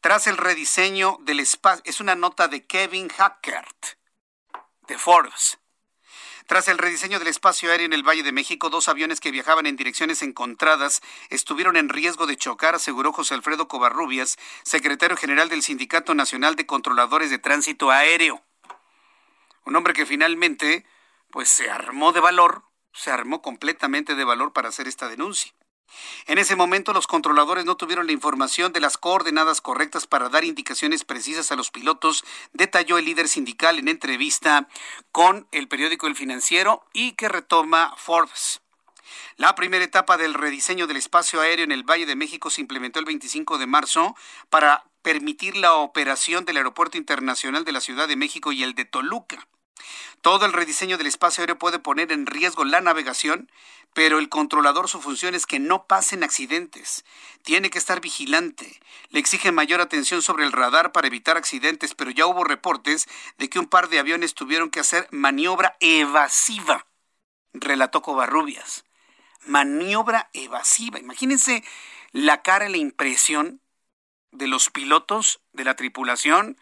[SPEAKER 3] Tras el rediseño del espacio, es una nota de Kevin Hackert, de Forbes. Tras el rediseño del espacio aéreo en el Valle de México, dos aviones que viajaban en direcciones encontradas estuvieron en riesgo de chocar, aseguró José Alfredo Covarrubias, secretario general del Sindicato Nacional de Controladores de Tránsito Aéreo. Un hombre que finalmente pues se armó de valor, se armó completamente de valor para hacer esta denuncia. En ese momento los controladores no tuvieron la información de las coordenadas correctas para dar indicaciones precisas a los pilotos, detalló el líder sindical en entrevista con el periódico El Financiero y que retoma Forbes. La primera etapa del rediseño del espacio aéreo en el Valle de México se implementó el 25 de marzo para permitir la operación del Aeropuerto Internacional de la Ciudad de México y el de Toluca. Todo el rediseño del espacio aéreo puede poner en riesgo la navegación, pero el controlador su función es que no pasen accidentes. Tiene que estar vigilante. Le exige mayor atención sobre el radar para evitar accidentes, pero ya hubo reportes de que un par de aviones tuvieron que hacer maniobra evasiva, relató Covarrubias. Maniobra evasiva. Imagínense la cara y la impresión de los pilotos de la tripulación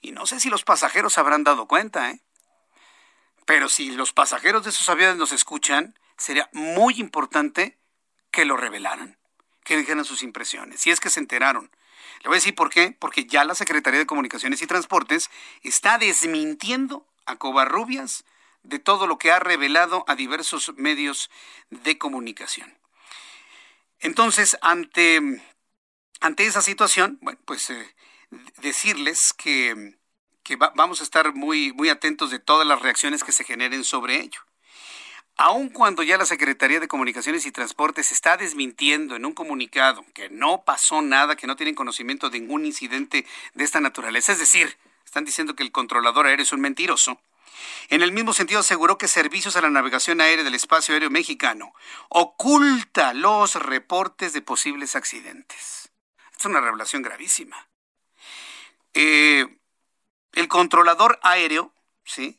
[SPEAKER 3] y no sé si los pasajeros habrán dado cuenta, ¿eh? Pero si los pasajeros de esos aviones nos escuchan, sería muy importante que lo revelaran, que dijeran sus impresiones, si es que se enteraron. Le voy a decir por qué, porque ya la Secretaría de Comunicaciones y Transportes está desmintiendo a Covarrubias de todo lo que ha revelado a diversos medios de comunicación. Entonces, ante, ante esa situación, bueno, pues eh, decirles que que vamos a estar muy, muy atentos de todas las reacciones que se generen sobre ello. Aun cuando ya la Secretaría de Comunicaciones y Transportes está desmintiendo en un comunicado que no pasó nada, que no tienen conocimiento de ningún incidente de esta naturaleza, es decir, están diciendo que el controlador aéreo es un mentiroso, en el mismo sentido aseguró que Servicios a la Navegación Aérea del Espacio Aéreo Mexicano oculta los reportes de posibles accidentes. es una revelación gravísima. Eh, el controlador aéreo, ¿sí?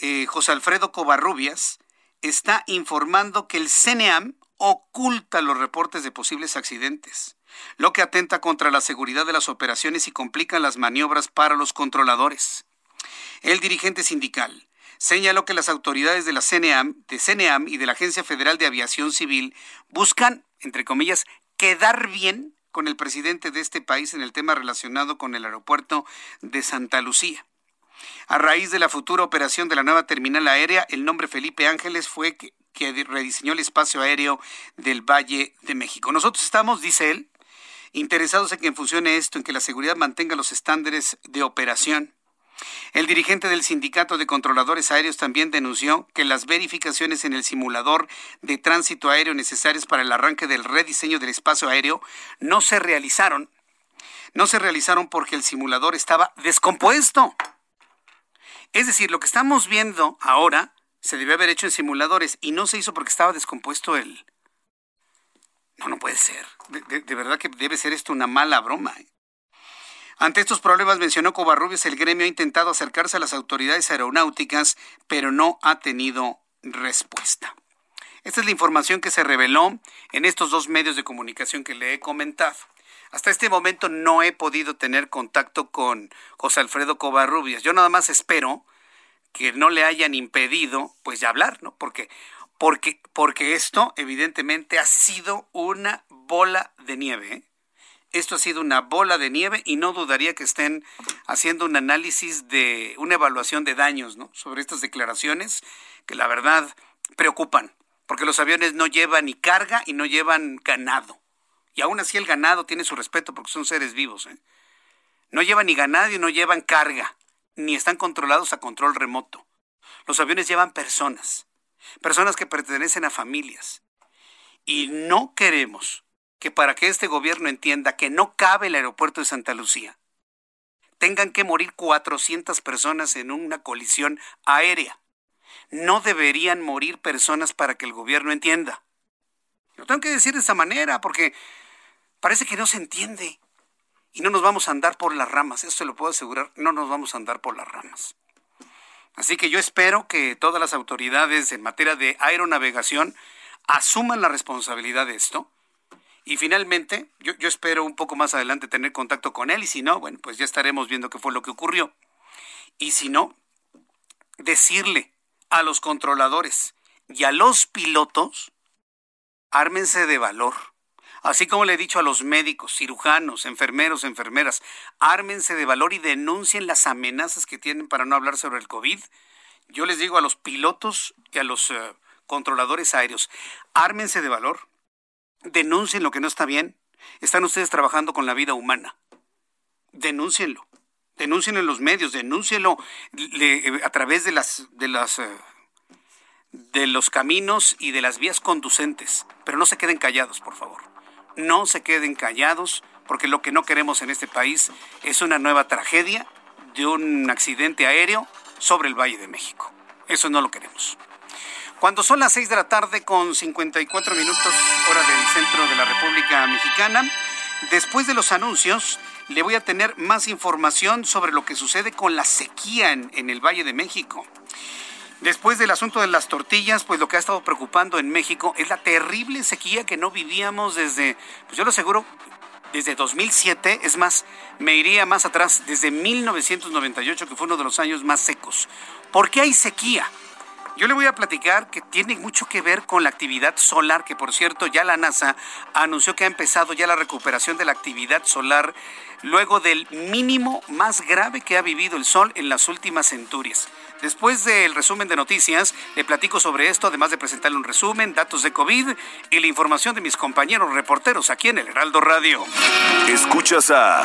[SPEAKER 3] Eh, José Alfredo Covarrubias, está informando que el CNEAM oculta los reportes de posibles accidentes, lo que atenta contra la seguridad de las operaciones y complica las maniobras para los controladores. El dirigente sindical señaló que las autoridades de la CNEAM, de CNEAM y de la Agencia Federal de Aviación Civil buscan, entre comillas, quedar bien con el presidente de este país en el tema relacionado con el aeropuerto de Santa Lucía. A raíz de la futura operación de la nueva terminal aérea, el nombre Felipe Ángeles fue que, rediseñó el espacio aéreo del Valle de México. Nosotros estamos, dice él, interesados en que funcione esto, en que la seguridad mantenga los estándares de operación. El dirigente del Sindicato de Controladores Aéreos también denunció que las verificaciones en el simulador de tránsito aéreo necesarias para el arranque del rediseño del espacio aéreo no se realizaron. No se realizaron porque el simulador estaba descompuesto. Es decir, lo que estamos viendo ahora se debe haber hecho en simuladores y no se hizo porque estaba descompuesto el... No, no puede ser. De, verdad que debe ser esto una mala broma. ¿eh? Ante estos problemas, mencionó Covarrubias, el gremio ha intentado acercarse a las autoridades aeronáuticas, pero no ha tenido respuesta. Esta es la información que se reveló en estos dos medios de comunicación que le he comentado. Hasta este momento no he podido tener contacto con José Alfredo Covarrubias. Yo nada más espero que no le hayan impedido pues ya hablar, ¿no? Porque porque porque esto evidentemente ha sido una bola de nieve. ¿eh? Esto ha sido una bola de nieve y no dudaría que estén haciendo un análisis de una evaluación de daños, ¿no? Sobre estas declaraciones que la verdad preocupan, porque los aviones no llevan ni carga y no llevan ganado. Y aún así el ganado tiene su respeto porque son seres vivos. ¿eh? No llevan ni ganado y no llevan carga, ni están controlados a control remoto. Los aviones llevan personas, personas que pertenecen a familias. Y no queremos que para que este gobierno entienda que no cabe el aeropuerto de Santa Lucía, tengan que morir 400 personas en una colisión aérea. No deberían morir personas para que el gobierno entienda. Lo tengo que decir de esa manera porque Parece que no se entiende. Y no nos vamos a andar por las ramas, eso se lo puedo asegurar, no nos vamos a andar por las ramas. Así que yo espero que todas las autoridades en materia de aeronavegación asuman la responsabilidad de esto. Y finalmente, yo, espero un poco más adelante tener contacto con él y si no, bueno, pues ya estaremos viendo qué fue lo que ocurrió. Y si no, decirle a los controladores y a los pilotos, ármense de valor Así como le he dicho a los médicos, cirujanos, enfermeros, enfermeras, ármense de valor y denuncien las amenazas que tienen para no hablar sobre el COVID. Yo les digo a los pilotos y a los eh, controladores aéreos, ármense de valor, denuncien lo que no está bien. Están ustedes trabajando con la vida humana. Denúncienlo. Denúncienlo en los medios, denúncienlo eh, a través de las, de las eh, de los caminos y de las vías conducentes, pero no se queden callados, por favor no se queden callados, porque lo que no queremos en este país es una nueva tragedia de un accidente aéreo sobre el Valle de México. Eso no lo queremos. Cuando son las 6 de la tarde con 54 minutos hora del centro de la República Mexicana, después de los anuncios, le voy a tener más información sobre lo que sucede con la sequía en, en el Valle de México. Después del asunto de las tortillas, pues lo que ha estado preocupando en México es la terrible sequía que no vivíamos desde, pues yo lo aseguro, desde 2007, es más, me iría más atrás, desde 1998, que fue uno de los años más secos. ¿Por qué hay sequía? Yo le voy a platicar que tiene mucho que ver con la actividad solar, que por cierto ya la NASA anunció que ha empezado ya la recuperación de la actividad solar luego del mínimo más grave que ha vivido el Sol en las últimas centurias. Después del resumen de noticias, le platico sobre esto, además de presentarle un resumen, datos de COVID y la información de mis compañeros reporteros aquí en el Heraldo Radio.
[SPEAKER 11] Escuchas a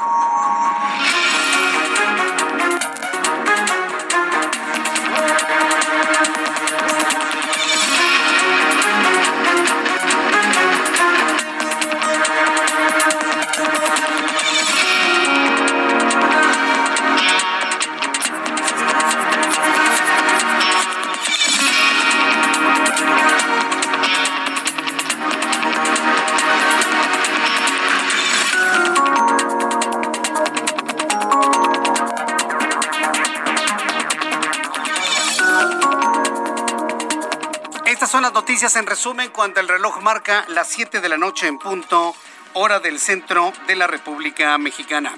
[SPEAKER 3] Noticias en resumen cuando el reloj marca las 7 de la noche en punto, hora del centro de la República Mexicana.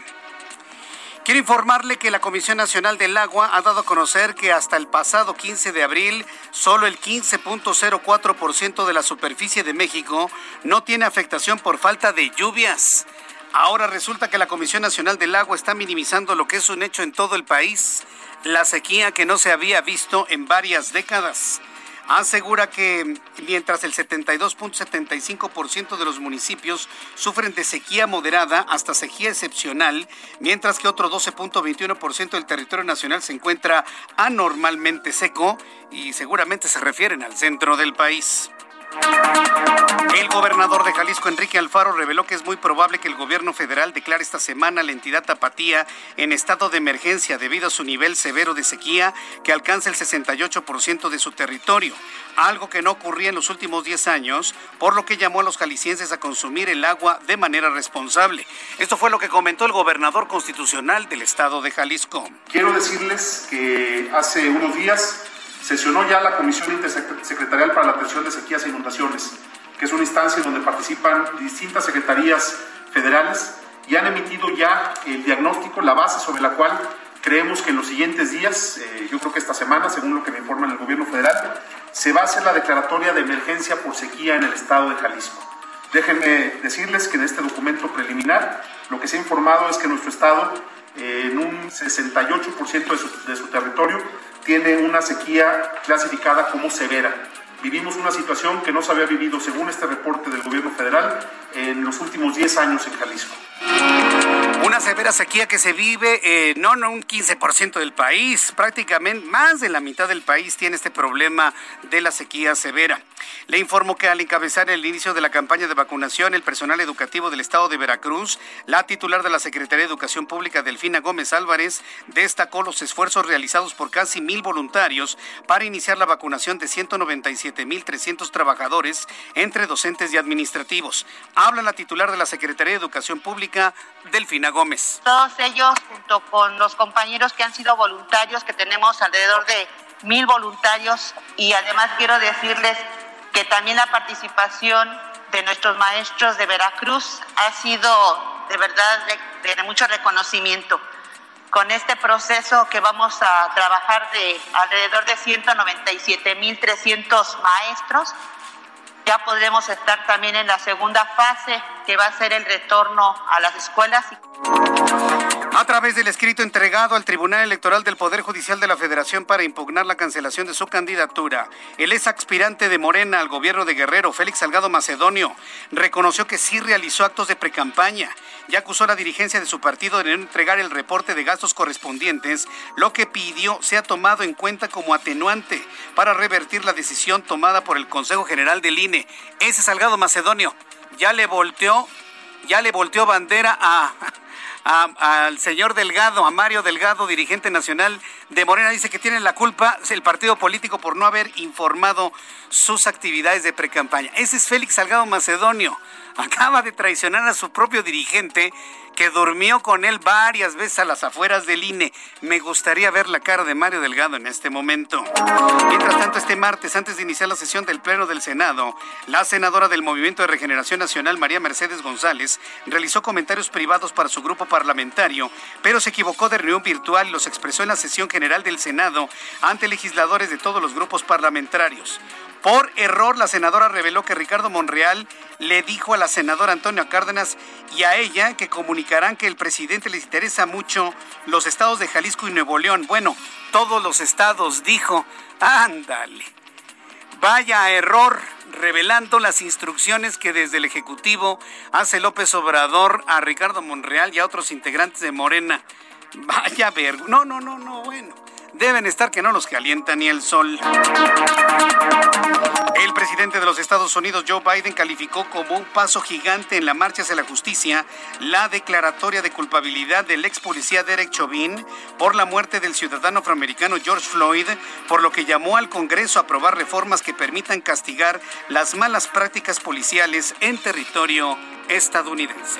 [SPEAKER 3] Quiero informarle que la Comisión Nacional del Agua ha dado a conocer que hasta el pasado 15 de abril, solo el 15.04% de la superficie de México no tiene afectación por falta de lluvias. Ahora resulta que la Comisión Nacional del Agua está minimizando lo que es un hecho en todo el país, la sequía que no se había visto en varias décadas. Asegura que mientras el 72.75% de los municipios sufren de sequía moderada hasta sequía excepcional, mientras que otro 12.21% del territorio nacional se encuentra anormalmente seco y seguramente se refieren al centro del país. El gobernador de Jalisco, Enrique Alfaro, reveló que es muy probable que el gobierno federal declare esta semana la entidad Tapatía en estado de emergencia debido a su nivel severo de sequía que alcanza el 68% de su territorio, algo que no ocurría en los últimos 10 años, por lo que llamó a los jaliscienses a consumir el agua de manera responsable. Esto fue lo que comentó el gobernador constitucional del estado de Jalisco.
[SPEAKER 13] Quiero decirles que hace unos días sesionó ya la Comisión Intersecretarial para la Atención de Sequías e Inundaciones, que es una instancia donde participan distintas secretarías federales y han emitido ya el diagnóstico, la base sobre la cual creemos que en los siguientes días, eh, yo creo que esta semana, según lo que me informa el gobierno federal, se va a hacer la declaratoria de emergencia por sequía en el estado de Jalisco. Déjenme decirles que en este documento preliminar lo que se ha informado es que nuestro estado, eh, en un 68% de su, de su territorio, tiene una sequía clasificada como severa. Vivimos una situación que no se había vivido, según este reporte del gobierno federal, en los últimos 10 años en Jalisco.
[SPEAKER 3] Una severa sequía que se vive, eh, no, no un 15% del país, prácticamente más de la mitad del país tiene este problema de la sequía severa. Le informo que al encabezar el inicio de la campaña de vacunación, el personal educativo del estado de Veracruz, la titular de la Secretaría de Educación Pública, Delfina Gómez Álvarez, destacó los esfuerzos realizados por casi mil voluntarios para iniciar la vacunación de 197.300 trabajadores entre docentes y administrativos. Habla la titular de la Secretaría de Educación Pública, Delfina Gómez.
[SPEAKER 14] Todos ellos, junto con los compañeros que han sido voluntarios, que tenemos alrededor de mil voluntarios, y además quiero decirles que también la participación de nuestros maestros de Veracruz ha sido de verdad de, de mucho reconocimiento. Con este proceso que vamos a trabajar de alrededor de 197.300 maestros, ya podremos estar también en la segunda fase, que va a ser el retorno a las escuelas.
[SPEAKER 3] A través del escrito entregado al Tribunal Electoral del Poder Judicial de la Federación para impugnar la cancelación de su candidatura, el ex aspirante de Morena al gobierno de Guerrero, Félix Salgado Macedonio, reconoció que sí realizó actos de precampaña y acusó a la dirigencia de su partido de no entregar el reporte de gastos correspondientes, lo que pidió sea tomado en cuenta como atenuante para revertir la decisión tomada por el Consejo General del INE. Ese Salgado Macedonio ya le volteó, ya le volteó bandera a al señor Delgado, a Mario Delgado, dirigente nacional de Morena, dice que tiene la culpa el partido político por no haber informado sus actividades de precampaña. Ese es Félix Salgado Macedonio. Acaba de traicionar a su propio dirigente que durmió con él varias veces a las afueras del INE. Me gustaría ver la cara de Mario Delgado en este momento. Mientras tanto, este martes, antes de iniciar la sesión del Pleno del Senado, la senadora del Movimiento de Regeneración Nacional, María Mercedes González, realizó comentarios privados para su grupo parlamentario, pero se equivocó de reunión virtual y los expresó en la sesión general del Senado ante legisladores de todos los grupos parlamentarios. Por error, la senadora reveló que Ricardo Monreal le dijo a la senadora Antonio Cárdenas y a ella que comunicarán que el presidente les interesa mucho los estados de Jalisco y Nuevo León. Bueno, todos los estados, dijo. Ándale. Vaya error, revelando las instrucciones que desde el Ejecutivo hace López Obrador a Ricardo Monreal y a otros integrantes de Morena. Vaya ver. No, no, no, no, bueno deben estar que no los calienta ni el sol. El presidente de los Estados Unidos, Joe Biden, calificó como un paso gigante en la marcha hacia la justicia la declaratoria de culpabilidad del ex policía Derek Chauvin por la muerte del ciudadano afroamericano George Floyd, por lo que llamó al Congreso a aprobar reformas que permitan castigar las malas prácticas policiales en territorio estadounidense.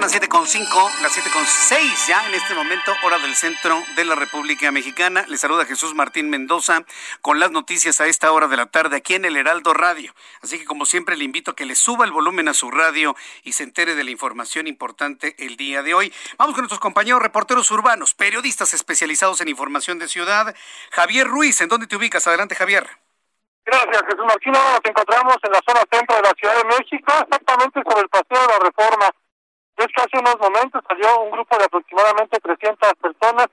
[SPEAKER 3] Son las 7.5, las 7.6 ya en este momento, hora del centro de la República Mexicana. Le saluda Jesús Martín Mendoza con las noticias a esta hora de la tarde aquí en el Heraldo Radio. Así que como siempre le invito a que le suba el volumen a su radio y se entere de la información importante el día de hoy. Vamos con nuestros compañeros reporteros urbanos, periodistas especializados en información de ciudad. Javier Ruiz, ¿en dónde te ubicas? Adelante, Javier.
[SPEAKER 7] Gracias, Jesús Martín. Ahora nos encontramos en la zona centro de la Ciudad de México, exactamente sobre el Paseo de la Reforma. Es que hace unos momentos salió un grupo de aproximadamente 300 personas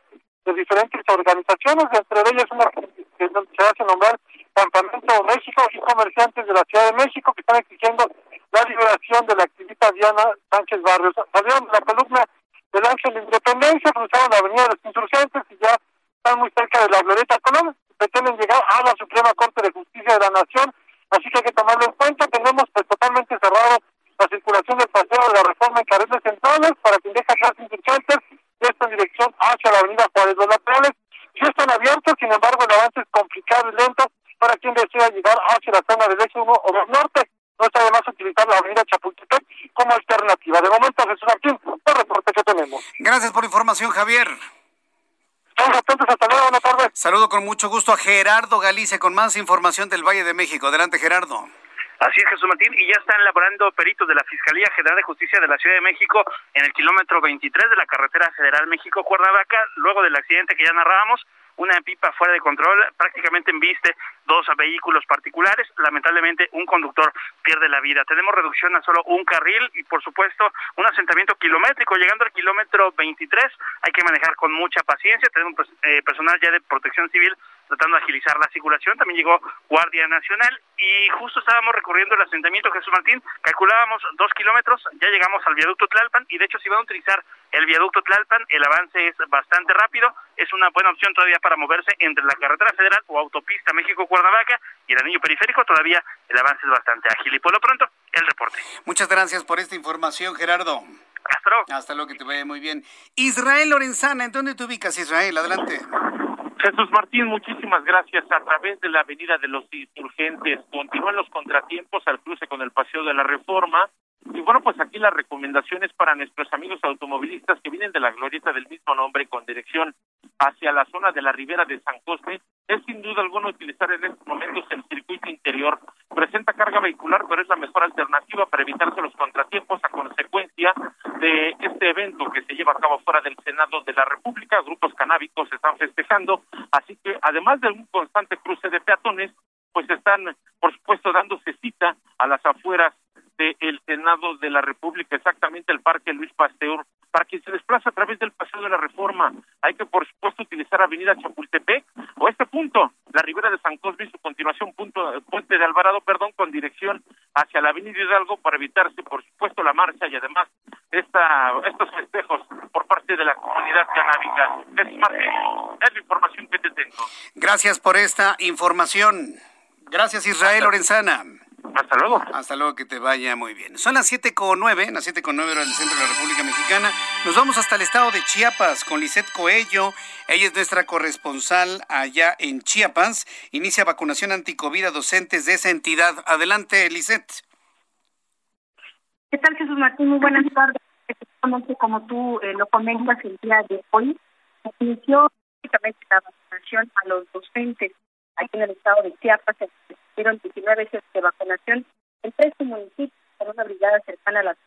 [SPEAKER 7] de diferentes organizaciones, entre ellas una que se hace nombrar Campamento México y comerciantes de la Ciudad de México que están exigiendo la liberación de la activista Diana Sánchez Barrios. Salieron de la columna del Ángel de Independencia, cruzaron la Avenida de los Insurgentes y ya están muy cerca de la Glorieta Colón. Pretenden llegar a la Suprema Corte de Justicia de la Nación, así que hay que tomarlo en cuenta. Tenemos pues totalmente cerrado la circulación del paseo de la reforma en carriles centrales para quien deja atrás insurgentes y esto en dirección hacia la Avenida Juárez. Los laterales sí están abiertos, sin embargo el avance es complicado y lento para quien desea llegar hacia la zona del eje 1 o del norte. No está además utilizar la avenida Chapultepec como alternativa. De momento, Jesús Martín, el reporte que tenemos.
[SPEAKER 3] Gracias por la información, Javier.
[SPEAKER 7] Estamos atentos, hasta luego, buenas tardes.
[SPEAKER 3] Saludo con mucho gusto a Gerardo Galicia con más información del Valle de México. Adelante, Gerardo.
[SPEAKER 8] Así es, Jesús Martín, y ya están elaborando peritos de la Fiscalía General de Justicia de la Ciudad de México en el kilómetro 23 de la carretera federal México-Cuernavaca, luego del accidente que ya narrábamos, una pipa fuera de control, prácticamente embiste dos vehículos particulares. Lamentablemente, un conductor pierde la vida. Tenemos reducción a solo un carril y, por supuesto, un asentamiento kilométrico. Llegando al kilómetro 23, hay que manejar con mucha paciencia. Tenemos pues, eh, personal ya de protección civil tratando de agilizar la circulación. También llegó Guardia Nacional y justo estábamos recorriendo el asentamiento Jesús Martín. Calculábamos dos kilómetros, ya llegamos al viaducto Tlalpan y de hecho si van a utilizar el viaducto Tlalpan, el avance es bastante rápido. Es una buena opción todavía para moverse entre la carretera federal o autopista México-Cuernavaca y el anillo periférico. Todavía el avance es bastante ágil. Y por lo pronto, el reporte.
[SPEAKER 3] Muchas gracias por esta información, Gerardo.
[SPEAKER 8] Hasta luego.
[SPEAKER 3] Hasta luego, que te vaya muy bien. Israel Lorenzana, ¿en dónde te ubicas, Israel? Adelante.
[SPEAKER 9] Jesús Martín, muchísimas gracias. A través de la Avenida de los Insurgentes continúan los contratiempos al cruce con el Paseo de la Reforma. Y bueno, pues aquí las recomendaciones para nuestros amigos automovilistas que vienen de la glorieta del mismo nombre con dirección hacia la zona de la ribera de San Cosme es sin duda alguna utilizar en estos momentos el circuito interior. Presenta carga vehicular, pero es la mejor alternativa para evitarse los contratiempos a consecuencia de este evento que se lleva a cabo fuera del Senado de la República. Grupos canábicos están festejando, así que además de un constante cruce de peatones, pues están, por supuesto, dándose cita a las afueras del Senado de la República, exactamente el Parque Luis Pasteur, para quien se desplaza a través del Paseo de la Reforma. Hay que, por supuesto, utilizar Avenida Chapultepec o este punto, la Ribera de San Cosme y su continuación, punto, Puente de Alvarado, perdón, con dirección hacia la Avenida Hidalgo para evitarse, por supuesto, la marcha y además esta, estos festejos por parte de la comunidad canábica. Es, Martín, es la información que te tengo.
[SPEAKER 3] Gracias por esta información. Gracias, Israel Lorenzana.
[SPEAKER 9] Hasta luego.
[SPEAKER 3] Hasta luego, que te vaya muy bien. Son las siete con nueve, las siete con nueve hora del centro de la República Mexicana. Nos vamos hasta el estado de Chiapas con Lisette Coello. Ella es nuestra corresponsal allá en Chiapas. Inicia vacunación anticovid a docentes de esa entidad. Adelante, Lisette.
[SPEAKER 15] ¿Qué tal, Jesús Martín? Muy buenas tardes. Efectivamente, como tú eh, lo comentas el día de hoy, inició prácticamente la vacunación a los docentes aquí en el estado de Chiapas. Se hicieron 19 veces de vacunación en tres municipios con una brigada cercana a la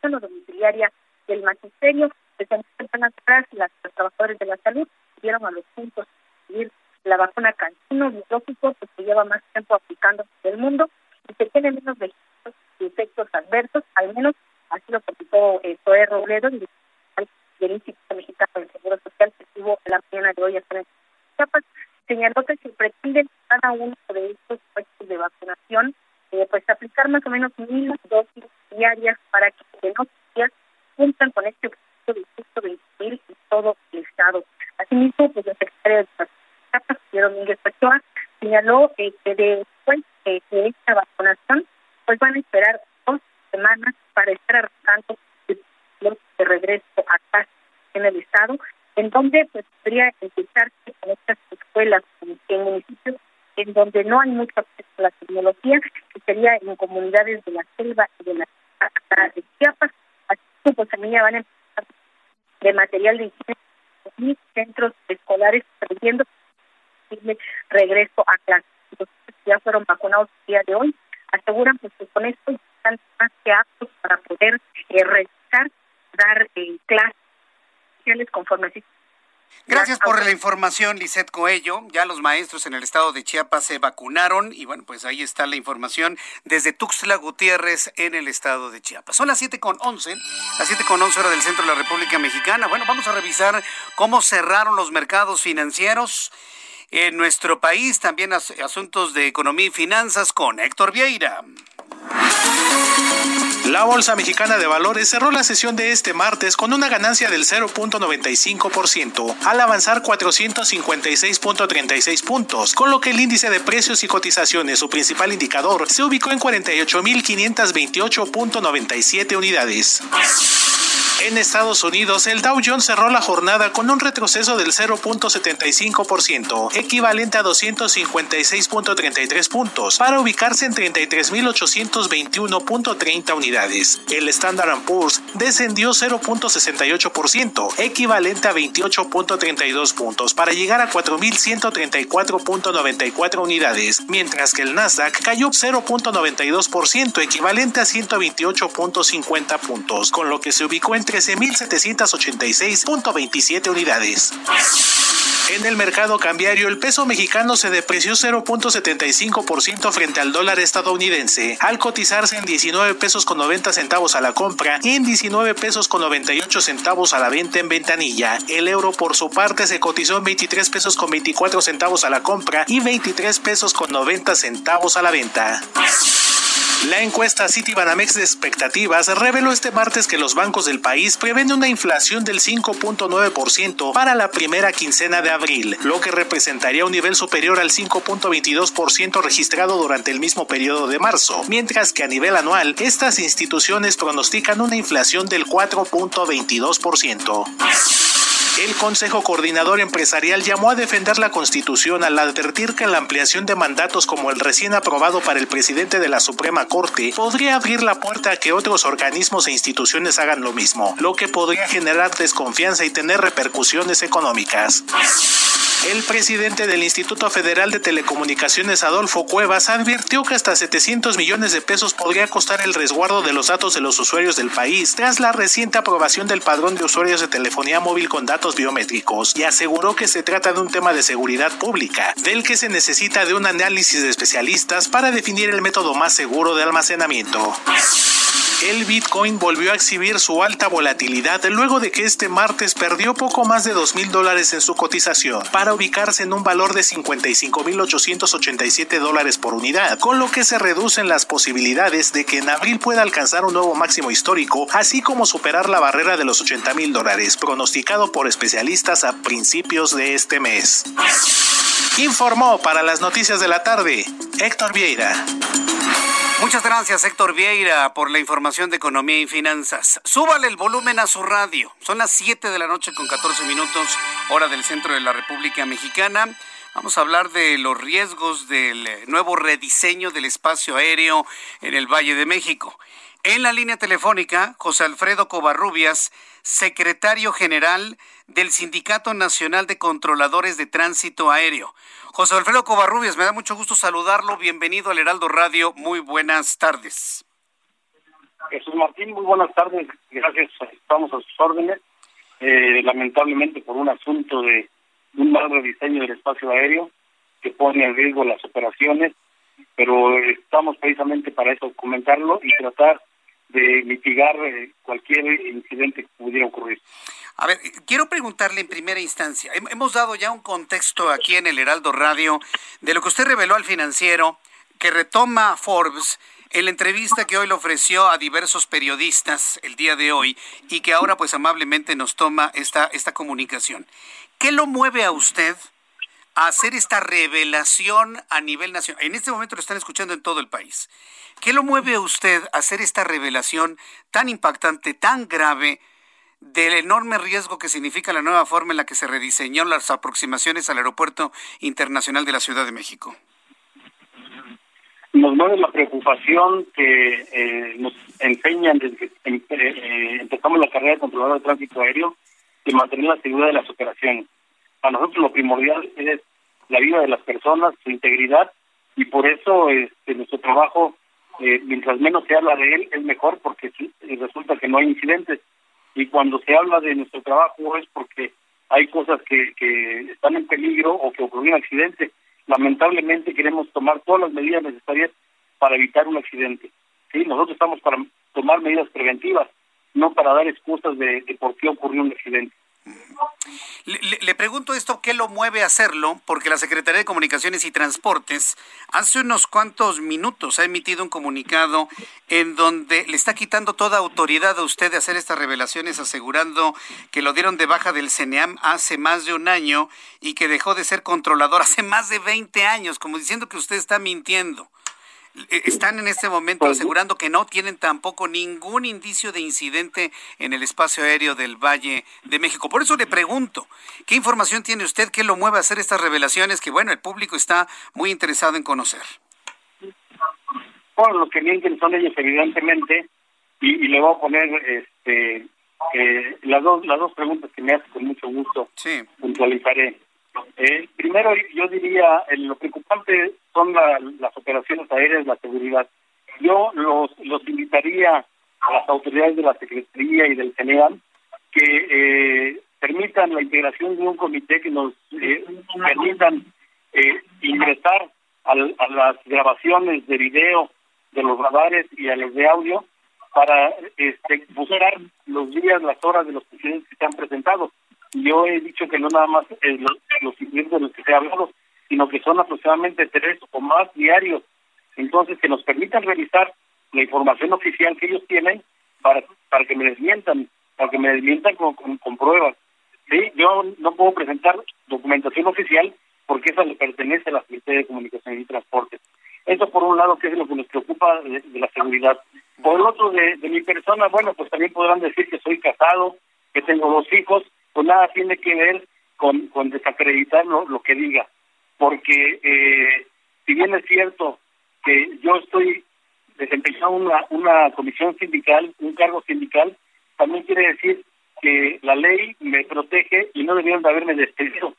[SPEAKER 15] zona domiciliaria del magisterio. Desde tempranas horas, las, los trabajadores de la salud dieron a los puntos recibir la vacuna cancino biológico que se lleva más tiempo aplicando en el mundo y que tiene menos registros y efectos adversos, al menos así lo comentó eh, Zoe Robledo, del Instituto Mexicano del Seguro Social, que estuvo la mañana de hoy a en Chiapas, señaló que se pretende cada uno de estos puestos de vacunación, eh, pues aplicar más o menos mil dosis diarias para que de no días cumplan con este objetivo de justo 20 mil en todo el estado. Asimismo, pues el secretario de Chiapas, Domínguez Pachoa, señaló eh, que después de, esta vacunación, pues van a esperar dos semanas para estar arrancando los de regreso a casa en el estado, en donde pues podría empezar con estas escuelas en municipios en donde no hay mucho acceso a la tecnología, que sería en comunidades de la selva y de la de Chiapas, así que pues también ya van a empezar de material de higiene y centros escolares perdiendo regreso a clases. Los ya fueron vacunados el día de hoy, aseguran pues que con esto están más que aptos para poder eh, dar eh, clases conforme así
[SPEAKER 3] Gracias por la información, Lisette Coello. Ya los maestros en el estado de Chiapas se vacunaron y bueno, pues ahí está la información desde Tuxtla Gutiérrez en el estado de Chiapas. Son las 7 con 11, las 7 con 11 hora del centro de la República Mexicana. Bueno, vamos a revisar cómo cerraron los mercados financieros en nuestro país, también asuntos de economía y finanzas con Héctor Vieira.
[SPEAKER 16] La Bolsa Mexicana de Valores cerró la sesión de este martes con una ganancia del 0.95% al avanzar 456.36 puntos, con lo que el índice de precios y cotizaciones, su principal indicador, se ubicó en 48.528.97 unidades. En Estados Unidos, el Dow Jones cerró la jornada con un retroceso del 0.75%, equivalente a 256.33 puntos, para ubicarse en 33.821.30 unidades. El Standard Poor's descendió 0.68%, equivalente a 28.32 puntos, para llegar a 4.134.94 unidades, mientras que el Nasdaq cayó 0.92%, equivalente a 128.50 puntos, con lo que se ubicó en 13.786.27 unidades. En el mercado cambiario, el peso mexicano se depreció 0.75% frente al dólar estadounidense, al cotizarse en 19 pesos con 90 centavos a la compra y en 19 pesos con 98 centavos a la venta en ventanilla. El euro, por su parte, se cotizó en 23 pesos con 24 centavos a la compra y 23 pesos con 90 centavos a la venta. La encuesta Citibanamex de expectativas reveló este martes que los bancos del país prevén una inflación del 5.9% para la primera quincena de abril, lo que representaría un nivel superior al 5.22% registrado durante el mismo periodo de marzo, mientras que a nivel anual estas instituciones pronostican una inflación del 4.22%. El Consejo Coordinador Empresarial llamó a defender la Constitución al advertir que la ampliación de mandatos como el recién aprobado para el presidente de la Suprema Corte podría abrir la puerta a que otros organismos e instituciones hagan lo mismo, lo que podría generar desconfianza y tener repercusiones económicas. El presidente del Instituto Federal de Telecomunicaciones, Adolfo Cuevas, advirtió que hasta 700 millones de pesos podría costar el resguardo de los datos de los usuarios del país tras la reciente aprobación del padrón de usuarios de telefonía móvil con datos biométricos y aseguró que se trata de un tema de seguridad pública, del que se necesita de un análisis de especialistas para definir el método más seguro de almacenamiento. El Bitcoin volvió a exhibir su alta volatilidad luego de que este martes perdió poco más de 2 mil dólares en su cotización ubicarse en un valor de 55.887 dólares por unidad, con lo que se reducen las posibilidades de que en abril pueda alcanzar un nuevo máximo histórico, así como superar la barrera de los 80 mil dólares, pronosticado por especialistas a principios de este mes. Informó para las noticias de la tarde Héctor Vieira.
[SPEAKER 3] Muchas gracias, Héctor Vieira, por la información de economía y finanzas. Súbale el volumen a su radio. Son las 7 de la noche con 14 minutos, hora del centro de la República Mexicana. Vamos a hablar de los riesgos del nuevo rediseño del espacio aéreo en el Valle de México. En la línea telefónica, José Alfredo Covarrubias, secretario general del Sindicato Nacional de Controladores de Tránsito Aéreo. José Alfredo Covarrubias, me da mucho gusto saludarlo. Bienvenido al Heraldo Radio. Muy buenas tardes.
[SPEAKER 17] Jesús Martín, muy buenas tardes. Gracias, estamos a sus órdenes. Eh, lamentablemente por un asunto de un mal rediseño del espacio aéreo que pone en riesgo las operaciones, pero estamos precisamente para eso, comentarlo y tratar de mitigar eh, cualquier incidente que pudiera ocurrir.
[SPEAKER 3] A ver, quiero preguntarle en primera instancia, hemos dado ya un contexto aquí en el Heraldo Radio de lo que usted reveló al financiero, que retoma Forbes en la entrevista que hoy le ofreció a diversos periodistas el día de hoy y que ahora pues amablemente nos toma esta, esta comunicación. ¿Qué lo mueve a usted hacer esta revelación a nivel nacional? En este momento lo están escuchando en todo el país. ¿Qué lo mueve a usted a hacer esta revelación tan impactante, tan grave? del enorme riesgo que significa la nueva forma en la que se rediseñó las aproximaciones al Aeropuerto Internacional de la Ciudad de México?
[SPEAKER 17] Nos mueve la preocupación que eh, nos enseñan desde que eh, empezamos la carrera de controlador de tránsito aéreo de mantener la seguridad de las operaciones. Para nosotros lo primordial es la vida de las personas, su integridad, y por eso este, nuestro trabajo, eh, mientras menos se habla de él, es mejor porque resulta que no hay incidentes y cuando se habla de nuestro trabajo es porque hay cosas que, que están en peligro o que ocurrió un accidente. Lamentablemente queremos tomar todas las medidas necesarias para evitar un accidente. Sí, nosotros estamos para tomar medidas preventivas, no para dar excusas de, de por qué ocurrió un accidente.
[SPEAKER 3] Le, pregunto esto, ¿qué lo mueve a hacerlo? Porque la Secretaría de Comunicaciones y Transportes hace unos cuantos minutos ha emitido un comunicado en donde le está quitando toda autoridad a usted de hacer estas revelaciones, asegurando que lo dieron de baja del CENEAM hace más de un año y que dejó de ser controlador hace más de 20 años, como diciendo que usted está mintiendo. Eh, están en este momento asegurando que no tienen tampoco ningún indicio de incidente en el espacio aéreo del Valle de México. Por eso le pregunto, ¿qué información tiene usted que lo mueve a hacer estas revelaciones que, bueno, el público está muy interesado en conocer?
[SPEAKER 17] Bueno, lo que mienten son ellos, evidentemente, y, y le voy a poner este, las, dos, las dos preguntas que me hace con mucho gusto.
[SPEAKER 3] Sí.
[SPEAKER 17] Puntualizaré. Eh, primero, yo diría, eh, lo preocupante son las operaciones aéreas, la seguridad. Yo los, los invitaría a las autoridades de la Secretaría y del CENEAM que eh, permitan la integración de un comité que nos eh, permitan eh, ingresar al, a las grabaciones de video de los radares y a los de audio para este, buscar los días, las horas de los presidentes que se han presentado yo he dicho que no nada más eh, los, los de los que se ha hablado, sino que son aproximadamente tres o más diarios. Entonces, que nos permitan revisar la información oficial que ellos tienen para, para que me desmientan, para que me desmientan con, con, pruebas. ¿Sí? Yo no puedo presentar documentación oficial porque esa le pertenece a la Secretaría de Comunicación y Transporte. Eso por un lado, que es lo que nos preocupa de, la seguridad. Por otro, de mi persona, bueno, pues también podrán decir que soy casado, que tengo dos hijos, pues nada tiene que ver con, desacreditar lo, que diga, porque eh, si bien es cierto que yo estoy desempeñando una, comisión sindical, un cargo sindical, también quiere decir que la ley me protege y no debieron de haberme despedido.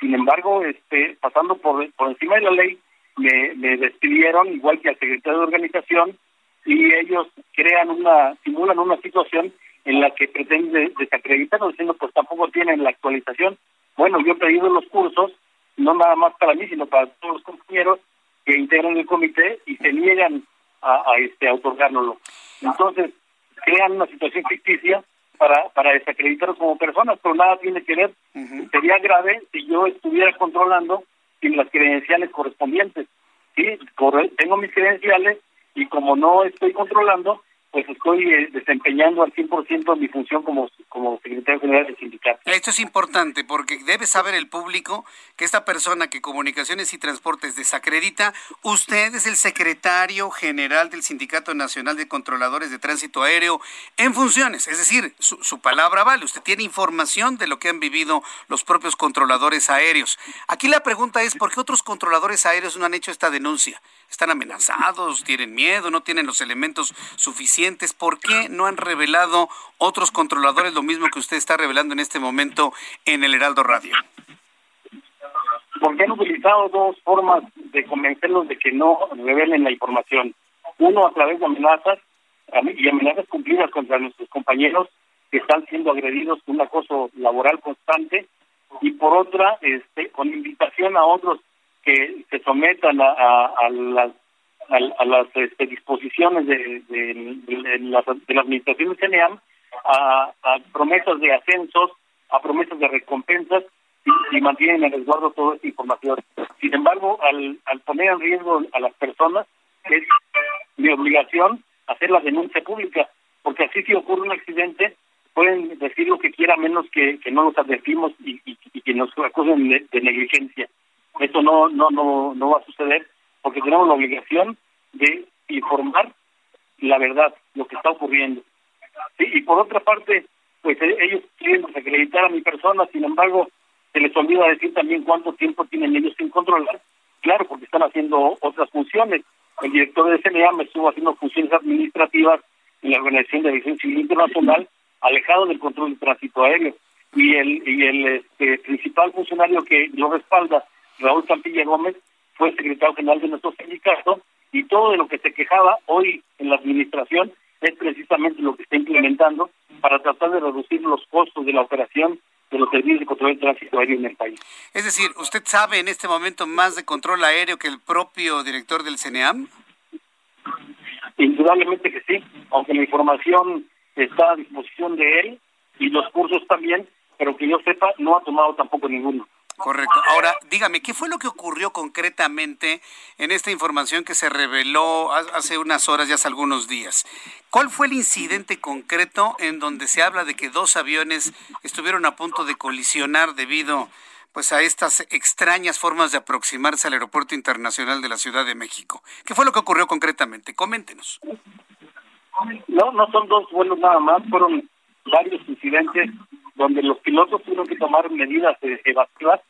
[SPEAKER 17] Sin embargo, este, pasando por, por encima de la ley, me, me despidieron, igual que al secretario de organización, y ellos crean una, simulan una situación en la que pretende desacreditarnos diciendo pues tampoco tienen la actualización. Bueno, yo he pedido los cursos, no nada más para mí, sino para todos los compañeros que integran el comité y se niegan a, a este a otorgárnoslo. Entonces, crean una situación ficticia para, para desacreditarnos como personas, pero nada tiene que ver. Sería grave si yo estuviera controlando sin las credenciales correspondientes. Sí, tengo mis credenciales y como no estoy controlando, pues estoy eh, desempeñando al 100% mi función como, como secretario general del sindicato.
[SPEAKER 3] Esto es importante porque debe saber el público que esta persona que Comunicaciones y Transportes desacredita, usted es el secretario general del Sindicato Nacional de Controladores de Tránsito Aéreo en funciones, es decir, su, su palabra vale, usted tiene información de lo que han vivido los propios controladores aéreos. Aquí la pregunta es, ¿por qué otros controladores aéreos no han hecho esta denuncia? ¿Están amenazados? ¿Tienen miedo? ¿No tienen los elementos suficientes? ¿Por qué no han revelado otros controladores lo mismo que usted está revelando en este momento en el Heraldo Radio?
[SPEAKER 17] Porque han utilizado dos formas de convencerlos de que no revelen la información. Uno a través de amenazas y amenazas cumplidas contra nuestros compañeros que están siendo agredidos con un acoso laboral constante y por otra este con invitación a otros que se sometan a, a, las a, las este, disposiciones de, de, la, administración de CNEAM a, a, promesas de ascensos, a promesas de recompensas y, mantienen en resguardo toda esta información. Sin embargo, al, al poner en riesgo a las personas, es mi obligación hacer la denuncia pública, porque así si ocurre un accidente, pueden decir lo que quiera menos que, que no los advertimos y, y, que nos acusen de negligencia. Esto no, no, no, no va a suceder porque tenemos la obligación de informar la verdad, lo que está ocurriendo. y por otra parte, pues eh, ellos quieren desacreditar a mi persona, sin embargo, se les olvida decir también cuánto tiempo tienen ellos sin controlar. Claro, porque están haciendo otras funciones. El director de CNA me estuvo haciendo funciones administrativas en la Organización de Aviación Civil Internacional, alejado del control del tránsito aéreo. Y el, y el este, principal funcionario que lo respalda Raúl Campilla Gómez fue secretario general de nuestro sindicato y todo de lo que se quejaba hoy en la administración es precisamente lo que está implementando para tratar de reducir los costos de la operación de los servicios de control de tránsito aéreo en el país.
[SPEAKER 3] Es decir, ¿usted sabe en este momento más de control aéreo que el propio director del CNEAM?
[SPEAKER 17] Indudablemente que sí, aunque la información está a disposición de él y los cursos también, pero que yo sepa, no ha tomado tampoco ninguno.
[SPEAKER 3] Correcto. Ahora, dígame, ¿qué fue lo que ocurrió concretamente en esta información que se reveló hace unas horas, ya hace algunos días? ¿Cuál fue el incidente concreto en donde se habla de que dos aviones estuvieron a punto de colisionar debido pues a estas extrañas formas de aproximarse al aeropuerto internacional de la Ciudad de México? ¿Qué fue lo que ocurrió concretamente? Coméntenos.
[SPEAKER 17] No, no son dos vuelos nada más, fueron varios incidentes donde los pilotos tuvieron que tomar medidas evasivas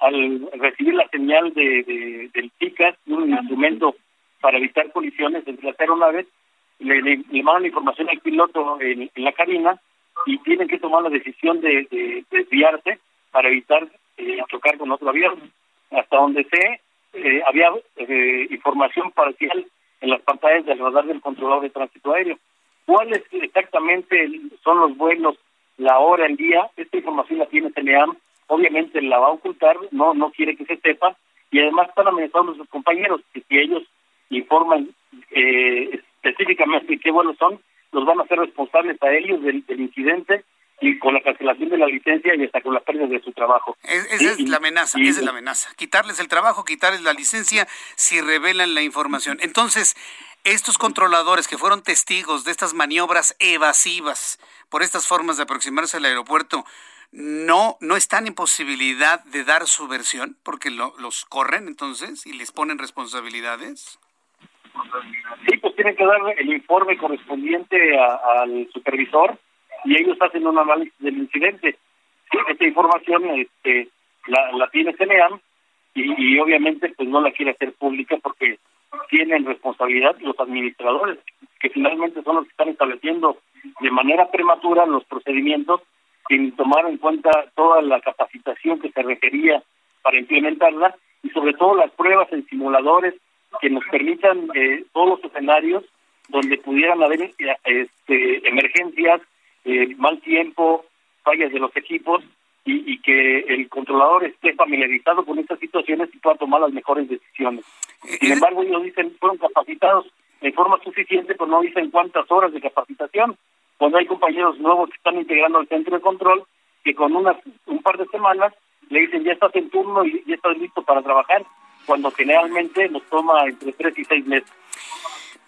[SPEAKER 17] al recibir la señal de, del PICAS, un instrumento para evitar colisiones entre las aeronaves, le, le, le mandan la información al piloto en, la cabina y tienen que tomar la decisión de, desviarse para evitar eh, chocar con otro avión. Hasta donde sé, eh, había eh, información parcial en las pantallas del radar del controlador de tránsito aéreo. ¿Cuáles exactamente son los vuelos, la hora, el día? Esta información la tiene CNEAM obviamente la va a ocultar, no no quiere que se sepa y además están amenazando a sus compañeros que si ellos informan eh, específicamente qué vuelos son, los van a hacer responsables a ellos del, incidente y con la cancelación de la licencia y hasta con la pérdida de su trabajo.
[SPEAKER 3] esa es la amenaza, esa es la amenaza. Quitarles el trabajo, quitarles la licencia si revelan la información. Entonces, estos controladores que fueron testigos de estas maniobras evasivas por estas formas de aproximarse al aeropuerto, no, no están en posibilidad de dar su versión porque los corren entonces y les ponen responsabilidades?
[SPEAKER 17] Sí, pues tienen que dar el informe correspondiente al supervisor y ellos hacen un análisis del incidente. Esta información este, la, la tiene CNEAM y, y obviamente pues no la quiere hacer pública porque tienen responsabilidad los administradores, que finalmente son los que están estableciendo de manera prematura los procedimientos sin tomar en cuenta toda la capacitación que se requería para implementarla y sobre todo las pruebas en simuladores que nos permitan eh, todos los escenarios donde pudieran haber eh, este, emergencias, eh, mal tiempo, fallas de los equipos y, y, que el controlador esté familiarizado con estas situaciones y pueda tomar las mejores decisiones. Sin embargo, ellos dicen fueron capacitados en forma suficiente, pero no dicen cuántas horas de capacitación cuando hay compañeros nuevos que están integrando al centro de control, que con unas, un par de semanas le dicen ya estás en turno y ya estás listo para trabajar, cuando generalmente nos toma entre tres y seis meses.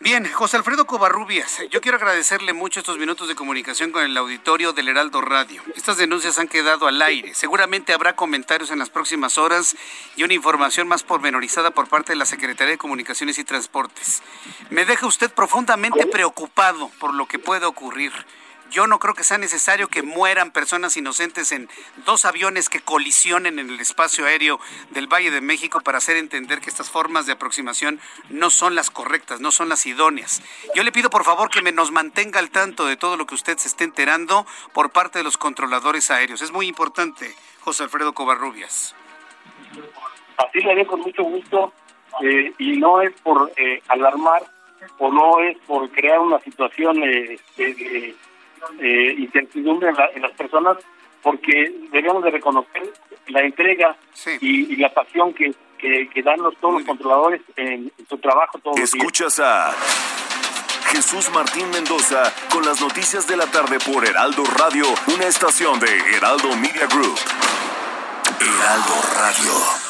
[SPEAKER 3] Bien, José Alfredo Covarrubias, yo quiero agradecerle mucho estos minutos de comunicación con el auditorio del Heraldo Radio. Estas denuncias han quedado al aire. Seguramente habrá comentarios en las próximas horas y una información más pormenorizada por parte de la Secretaría de Comunicaciones y Transportes. Me deja usted profundamente preocupado por lo que puede ocurrir. Yo no creo que sea necesario que mueran personas inocentes en dos aviones que colisionen en el espacio aéreo del Valle de México para hacer entender que estas formas de aproximación no son las correctas, no son las idóneas. Yo le pido por favor que me nos mantenga al tanto de todo lo que usted se esté enterando por parte de los controladores aéreos. Es muy importante, José Alfredo Covarrubias.
[SPEAKER 17] Así le haré con mucho gusto eh, y no es por eh, alarmar o no es por crear una situación eh, eh, incertidumbre en, las personas porque debemos de reconocer la entrega y, la pasión que, que, dan los, todos los controladores en, su trabajo todos
[SPEAKER 11] Escuchas a Jesús Martín Mendoza con las noticias de la tarde por Heraldo Radio, una estación de Heraldo Media Group. Heraldo Radio.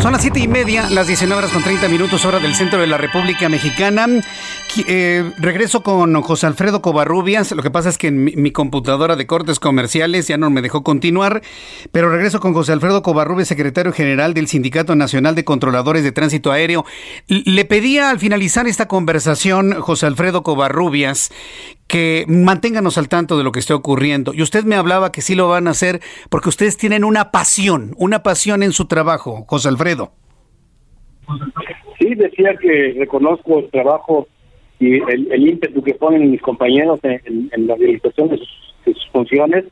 [SPEAKER 3] Son las siete y media, las 19 horas con 30 minutos, hora del centro de la República Mexicana. Eh, regreso con José Alfredo Covarrubias. Lo que pasa es que mi, mi, computadora de cortes comerciales ya no me dejó continuar, pero regreso con José Alfredo Covarrubias, secretario general del Sindicato Nacional de Controladores de Tránsito Aéreo. Le pedía al finalizar esta conversación, José Alfredo Covarrubias, que manténganos al tanto de lo que está ocurriendo. Y usted me hablaba que sí lo van a hacer porque ustedes tienen una pasión, una pasión en su trabajo, José Alfredo.
[SPEAKER 17] Sí, decía que reconozco el trabajo y el, ímpetu que ponen mis compañeros en, la realización de sus, funciones,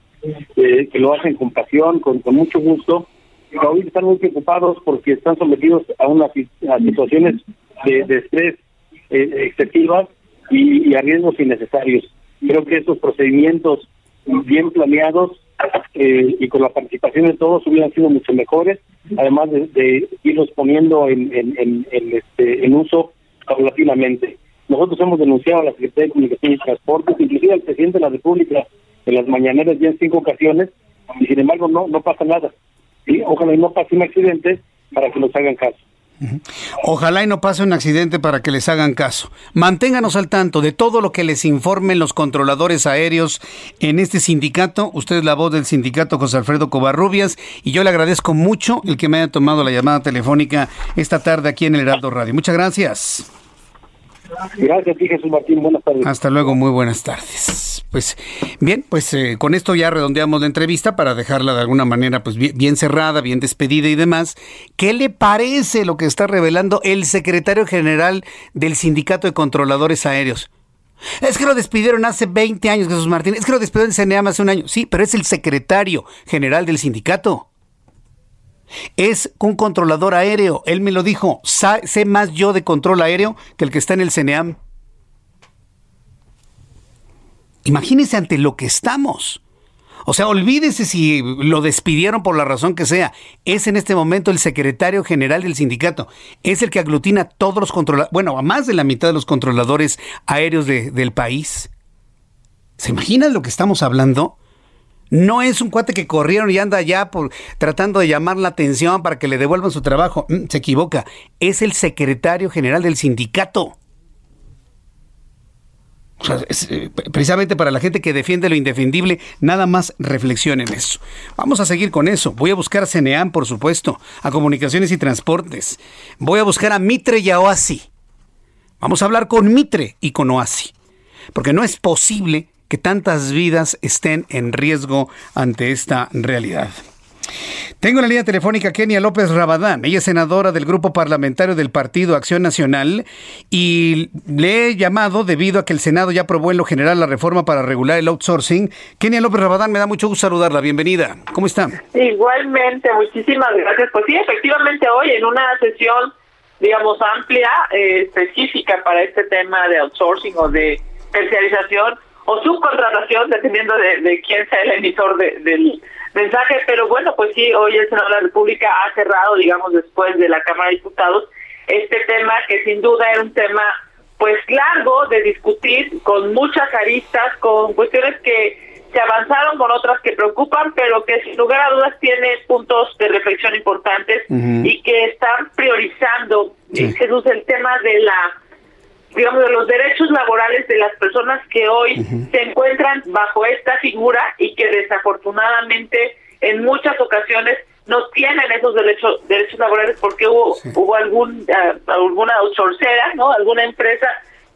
[SPEAKER 17] eh, que lo hacen con pasión, con, mucho gusto. Pero hoy están muy preocupados porque están sometidos a unas situaciones de, estrés eh, excesivas y, a riesgos innecesarios. Creo que estos procedimientos bien planeados eh, y con la participación de todos hubieran sido mucho mejores, además de, irlos poniendo en, en, este, en uso paulatinamente. Nosotros hemos denunciado a la Secretaría de Comunicaciones y Transportes, inclusive al presidente de la República en las mañaneras ya en cinco ocasiones, y sin embargo no no pasa nada. ¿sí? Ojalá y no pase un accidente para que nos hagan caso.
[SPEAKER 3] Ojalá y no pase un accidente para que les hagan caso. Manténganos al tanto de todo lo que les informen los controladores aéreos en este sindicato. Usted es la voz del sindicato José Alfredo Covarrubias y yo le agradezco mucho el que me haya tomado la llamada telefónica esta tarde aquí en el Heraldo Radio. Muchas gracias.
[SPEAKER 17] Gracias a Jesús Martín. Buenas tardes.
[SPEAKER 3] Hasta luego, muy buenas tardes. Pues bien, pues eh, con esto ya redondeamos la entrevista para dejarla de alguna manera pues bien, cerrada, bien despedida y demás. ¿Qué le parece lo que está revelando el secretario general del Sindicato de Controladores Aéreos? Es que lo despidieron hace 20 años, Jesús Martín. Es que lo despidieron en CNEAM hace un año. Sí, pero es el secretario general del sindicato. Es un controlador aéreo. Él me lo dijo. Sé más yo de control aéreo que el que está en el CNEAM. Imagínese ante lo que estamos. O sea, olvídese si lo despidieron por la razón que sea. Es en este momento el secretario general del sindicato. Es el que aglutina a todos los controladores, bueno, a más de la mitad de los controladores aéreos del país. ¿Se imaginan lo que estamos hablando? No es un cuate que corrieron y anda ya por, tratando de llamar la atención para que le devuelvan su trabajo. Mm, se equivoca. Es el secretario general del sindicato. Eh, precisamente para la gente que defiende lo indefendible, nada más reflexionen eso. Vamos a seguir con eso. Voy a buscar a CNEAM, por supuesto, a Comunicaciones y Transportes. Voy a buscar a Mitre y a OASI. Vamos a hablar con Mitre y con OASI. Porque no es posible que tantas vidas estén en riesgo ante esta realidad. Tengo en la línea telefónica Kenia López Rabadán. Ella es senadora del grupo parlamentario del Partido Acción Nacional y le he llamado debido a que el Senado ya aprobó en lo general la reforma para regular el outsourcing. Kenia López Rabadán, me da mucho gusto saludarla. Bienvenida. ¿Cómo está?
[SPEAKER 18] Igualmente, muchísimas gracias. Pues sí, efectivamente hoy en una sesión, digamos, amplia, eh, específica para este tema de outsourcing o de terciarización, o subcontratación, dependiendo de, quién sea el emisor del mensaje. Pero bueno, pues sí, hoy el Senado de la República ha cerrado, digamos, después de la Cámara de Diputados, este tema que sin duda era un tema pues largo de discutir, con muchas aristas, con cuestiones que se avanzaron, con otras que preocupan, pero que sin lugar a dudas tiene puntos de reflexión importantes y que están priorizando, Jesús, el tema de la digamos, de los derechos laborales de las personas que hoy se encuentran bajo esta figura y que desafortunadamente en muchas ocasiones no tienen esos derechos derechos laborales porque hubo hubo algún uh, alguna outsourcera, ¿no? Alguna empresa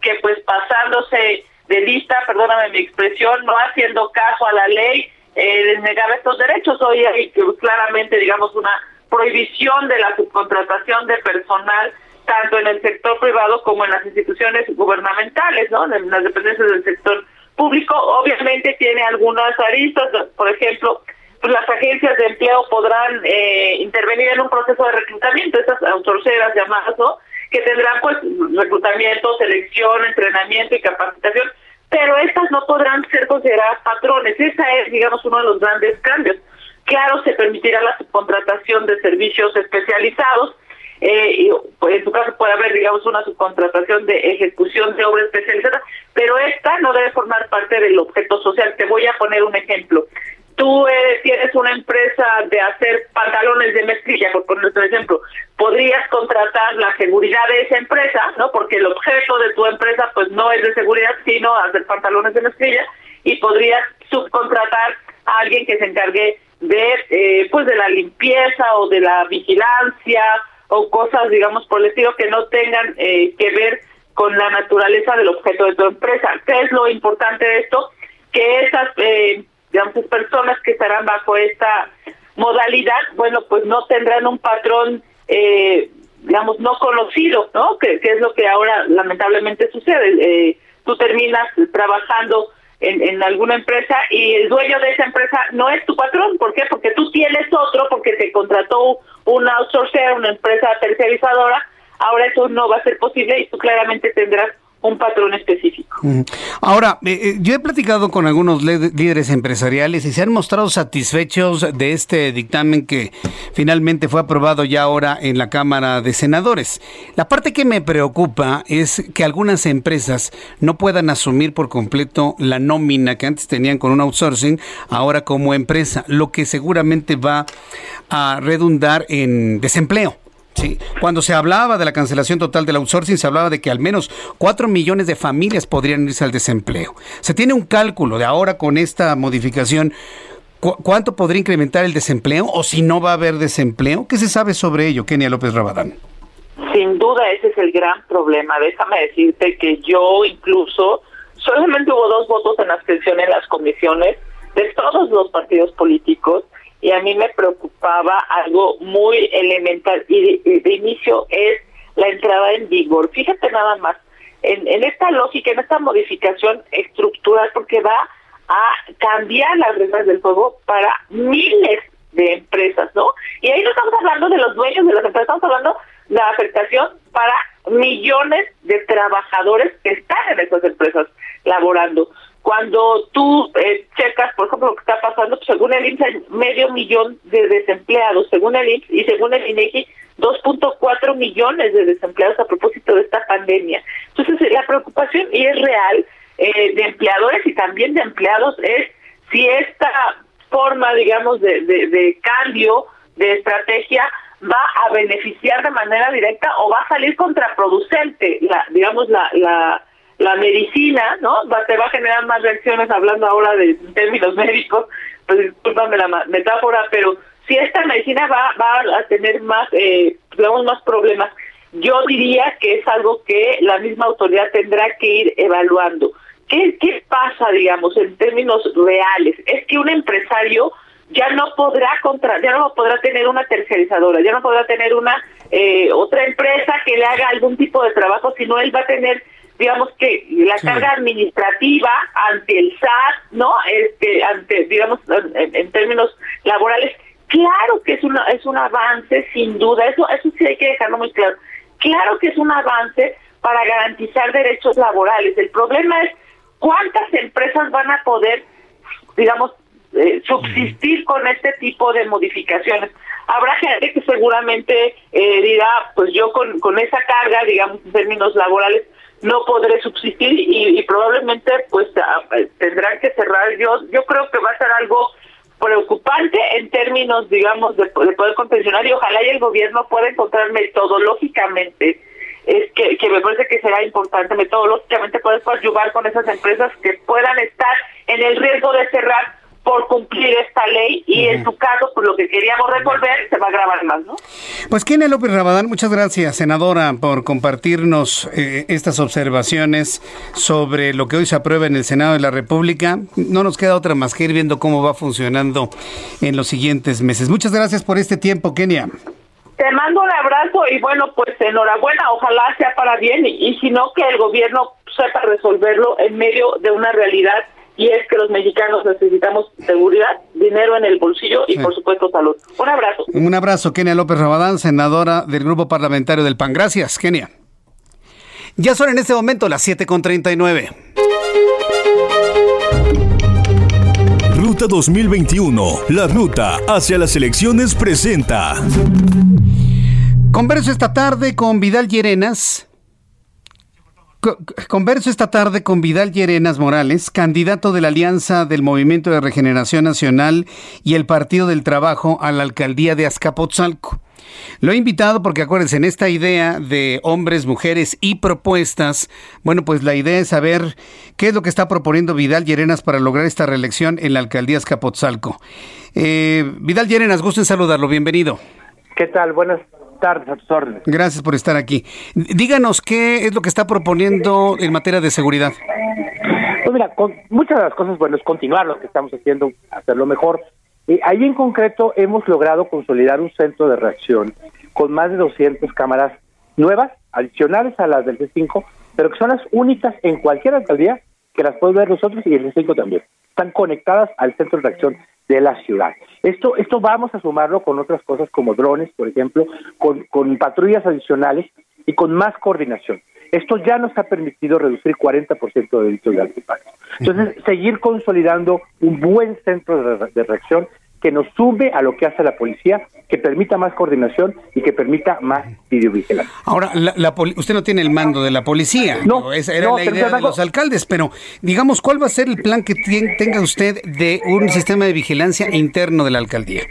[SPEAKER 18] que pues pasándose de lista, perdóname mi expresión, no haciendo caso a la ley, eh, les negaba estos derechos. Hoy hay claramente, digamos, una prohibición de la subcontratación de personal tanto en el sector privado como en las instituciones gubernamentales, ¿no? En las dependencias del sector público. Obviamente tiene algunas aristas, por ejemplo, pues las agencias de empleo podrán eh, intervenir en un proceso de reclutamiento, esas autoceras llamadas, ¿no? Que tendrán pues reclutamiento, selección, entrenamiento y capacitación, pero estas no podrán ser consideradas patrones. Esa es, digamos, uno de los grandes cambios. Claro, se permitirá la subcontratación de servicios especializados, eh, y, pues, en su caso puede haber, digamos, una subcontratación de ejecución de obra especializada, pero esta no debe formar parte del objeto social. Te voy a poner un ejemplo. Tú eh, tienes una empresa de hacer pantalones de mezclilla, por poner un ejemplo. Podrías contratar la seguridad de esa empresa, ¿no? Porque el objeto de tu empresa, pues, no es de seguridad, sino hacer pantalones de mezclilla, y podrías subcontratar a alguien que se encargue de, eh, pues, de la limpieza o de la vigilancia o cosas, digamos, por el estilo que no tengan eh, que ver con la naturaleza del objeto de tu empresa. ¿Qué es lo importante de esto? Que esas, eh, digamos, personas que estarán bajo esta modalidad, bueno, pues no tendrán un patrón, eh, digamos, no conocido, ¿no? Que, es lo que ahora lamentablemente sucede. Eh, tú terminas trabajando en, en, alguna empresa y el dueño de esa empresa no es tu patrón. ¿Por qué? Porque tú tienes otro, porque te contrató un outsourcer, una empresa tercerizadora. Ahora eso no va a ser posible y tú claramente tendrás un patrón específico.
[SPEAKER 3] Ahora, eh, eh, yo he platicado con algunos líderes empresariales y se han mostrado satisfechos de este dictamen que finalmente fue aprobado ya ahora en la Cámara de Senadores. La parte que me preocupa es que algunas empresas no puedan asumir por completo la nómina que antes tenían con un outsourcing, ahora como empresa, lo que seguramente va a redundar en desempleo. Sí, cuando se hablaba de la cancelación total del outsourcing, se hablaba de que al menos 4 millones de familias podrían irse al desempleo. Se tiene un cálculo de ahora con esta modificación, ¿cuánto podría incrementar el desempleo o si no va a haber desempleo? ¿Qué se sabe sobre ello, Kenia López Rabadán?
[SPEAKER 18] Sin duda ese es el gran problema. Déjame decirte que yo incluso, solamente hubo dos votos en abstención en las comisiones de todos los partidos políticos y a mí me preocupaba algo muy elemental y de, inicio es la entrada en vigor. Fíjate nada más, en, en esta lógica, en esta modificación estructural, porque va a cambiar las reglas del juego para miles de empresas, ¿no? Y ahí no estamos hablando de los dueños de las empresas, estamos hablando de la afectación para millones de trabajadores que están en esas empresas laborando. Cuando tú eh, checas, por ejemplo, lo que está pasando, pues según el IMSS hay medio millón de desempleados, según el IMSS y según el INEGI, 2.4 millones de desempleados a propósito de esta pandemia. Entonces, la preocupación, y es real, eh, de empleadores y también de empleados, es si esta forma, digamos, de, de, de cambio de estrategia va a beneficiar de manera directa o va a salir contraproducente, la, digamos, la, la la medicina, ¿no? Va, te va a generar más reacciones hablando ahora de términos médicos, pues discúlpame la metáfora, pero si esta medicina va, va a tener más, eh, digamos, más problemas, yo diría que es algo que la misma autoridad tendrá que ir evaluando. ¿Qué, qué pasa, digamos, en términos reales? Es que un empresario ya no podrá contra, ya no podrá tener una tercerizadora, ya no podrá tener una eh, otra empresa que le haga algún tipo de trabajo, sino él va a tener digamos que la carga administrativa ante el SAT, ¿no? Este, ante, digamos, en, términos laborales, claro que es una es un avance, sin duda, eso eso sí hay que dejarlo muy claro. Claro que es un avance para garantizar derechos laborales. El problema es cuántas empresas van a poder, digamos, eh, subsistir con este tipo de modificaciones. Habrá gente que seguramente eh, dirá, pues yo con, con esa carga, digamos, en términos laborales, no podré subsistir y, probablemente pues tendrán que cerrar. Yo yo creo que va a ser algo preocupante en términos, digamos, de, poder contencionar y ojalá y el gobierno pueda encontrar metodológicamente es que, que me parece que será importante metodológicamente poder ayudar con esas empresas que puedan estar en el riesgo de cerrar por cumplir esta ley y en su caso, por lo que queríamos resolver, se va a grabar más, ¿no?
[SPEAKER 3] Pues Kenia López Rabadán, muchas gracias, senadora, por compartirnos eh, estas observaciones sobre lo que hoy se aprueba en el Senado de la República. No nos queda otra más que ir viendo cómo va funcionando en los siguientes meses. Muchas gracias por este tiempo, Kenia.
[SPEAKER 18] Te mando un abrazo y bueno, pues enhorabuena, ojalá sea para bien y, y si no, que el gobierno sepa resolverlo en medio de una realidad y es que los mexicanos necesitamos seguridad, dinero en el bolsillo y por supuesto salud. Un abrazo.
[SPEAKER 3] Un abrazo, Kenia López Rabadán, senadora del Grupo Parlamentario del PAN. Gracias, Kenia. Ya son en este momento las 7.39.
[SPEAKER 11] Ruta 2021, la ruta hacia las elecciones presenta.
[SPEAKER 3] Converso esta tarde con Vidal Llerenas Converso esta tarde con Vidal Llerenas Morales, candidato de la Alianza del Movimiento de Regeneración Nacional y el Partido del Trabajo a la alcaldía de Azcapotzalco. Lo he invitado porque acuérdense, en esta idea de hombres, mujeres y propuestas, bueno, pues la idea es saber qué es lo que está proponiendo Vidal Llerenas para lograr esta reelección en la alcaldía Azcapotzalco. Eh, Vidal Llerenas, gusto en saludarlo, bienvenido.
[SPEAKER 19] ¿Qué tal? Buenas tardes, a tus órdenes.
[SPEAKER 3] Gracias por estar aquí. Díganos qué es lo que está proponiendo en materia de seguridad.
[SPEAKER 19] Pues mira, con muchas de las cosas, bueno, es continuar lo que estamos haciendo, hacerlo mejor. Eh, ahí en concreto hemos logrado consolidar un centro de reacción con más de 200 cámaras nuevas, adicionales a las del C5, pero que son las únicas en cualquier alcaldía que las pueden ver nosotros y el C5 también. Están conectadas al centro de reacción de la ciudad. Esto, esto vamos a sumarlo con otras cosas como drones, por ejemplo, con, con patrullas adicionales y con más coordinación. Esto ya nos ha permitido reducir 40% de delitos de alto impacto. Entonces, seguir consolidando un buen centro de, de reacción que nos sube a lo que hace la policía, que permita más coordinación y que permita más videovigilancia.
[SPEAKER 3] Ahora, la, la usted no tiene el mando de la policía. No, esa era
[SPEAKER 19] no,
[SPEAKER 3] la idea de los alcaldes, pero digamos, ¿cuál va a ser el plan que tenga usted de un sistema de vigilancia interno de la alcaldía?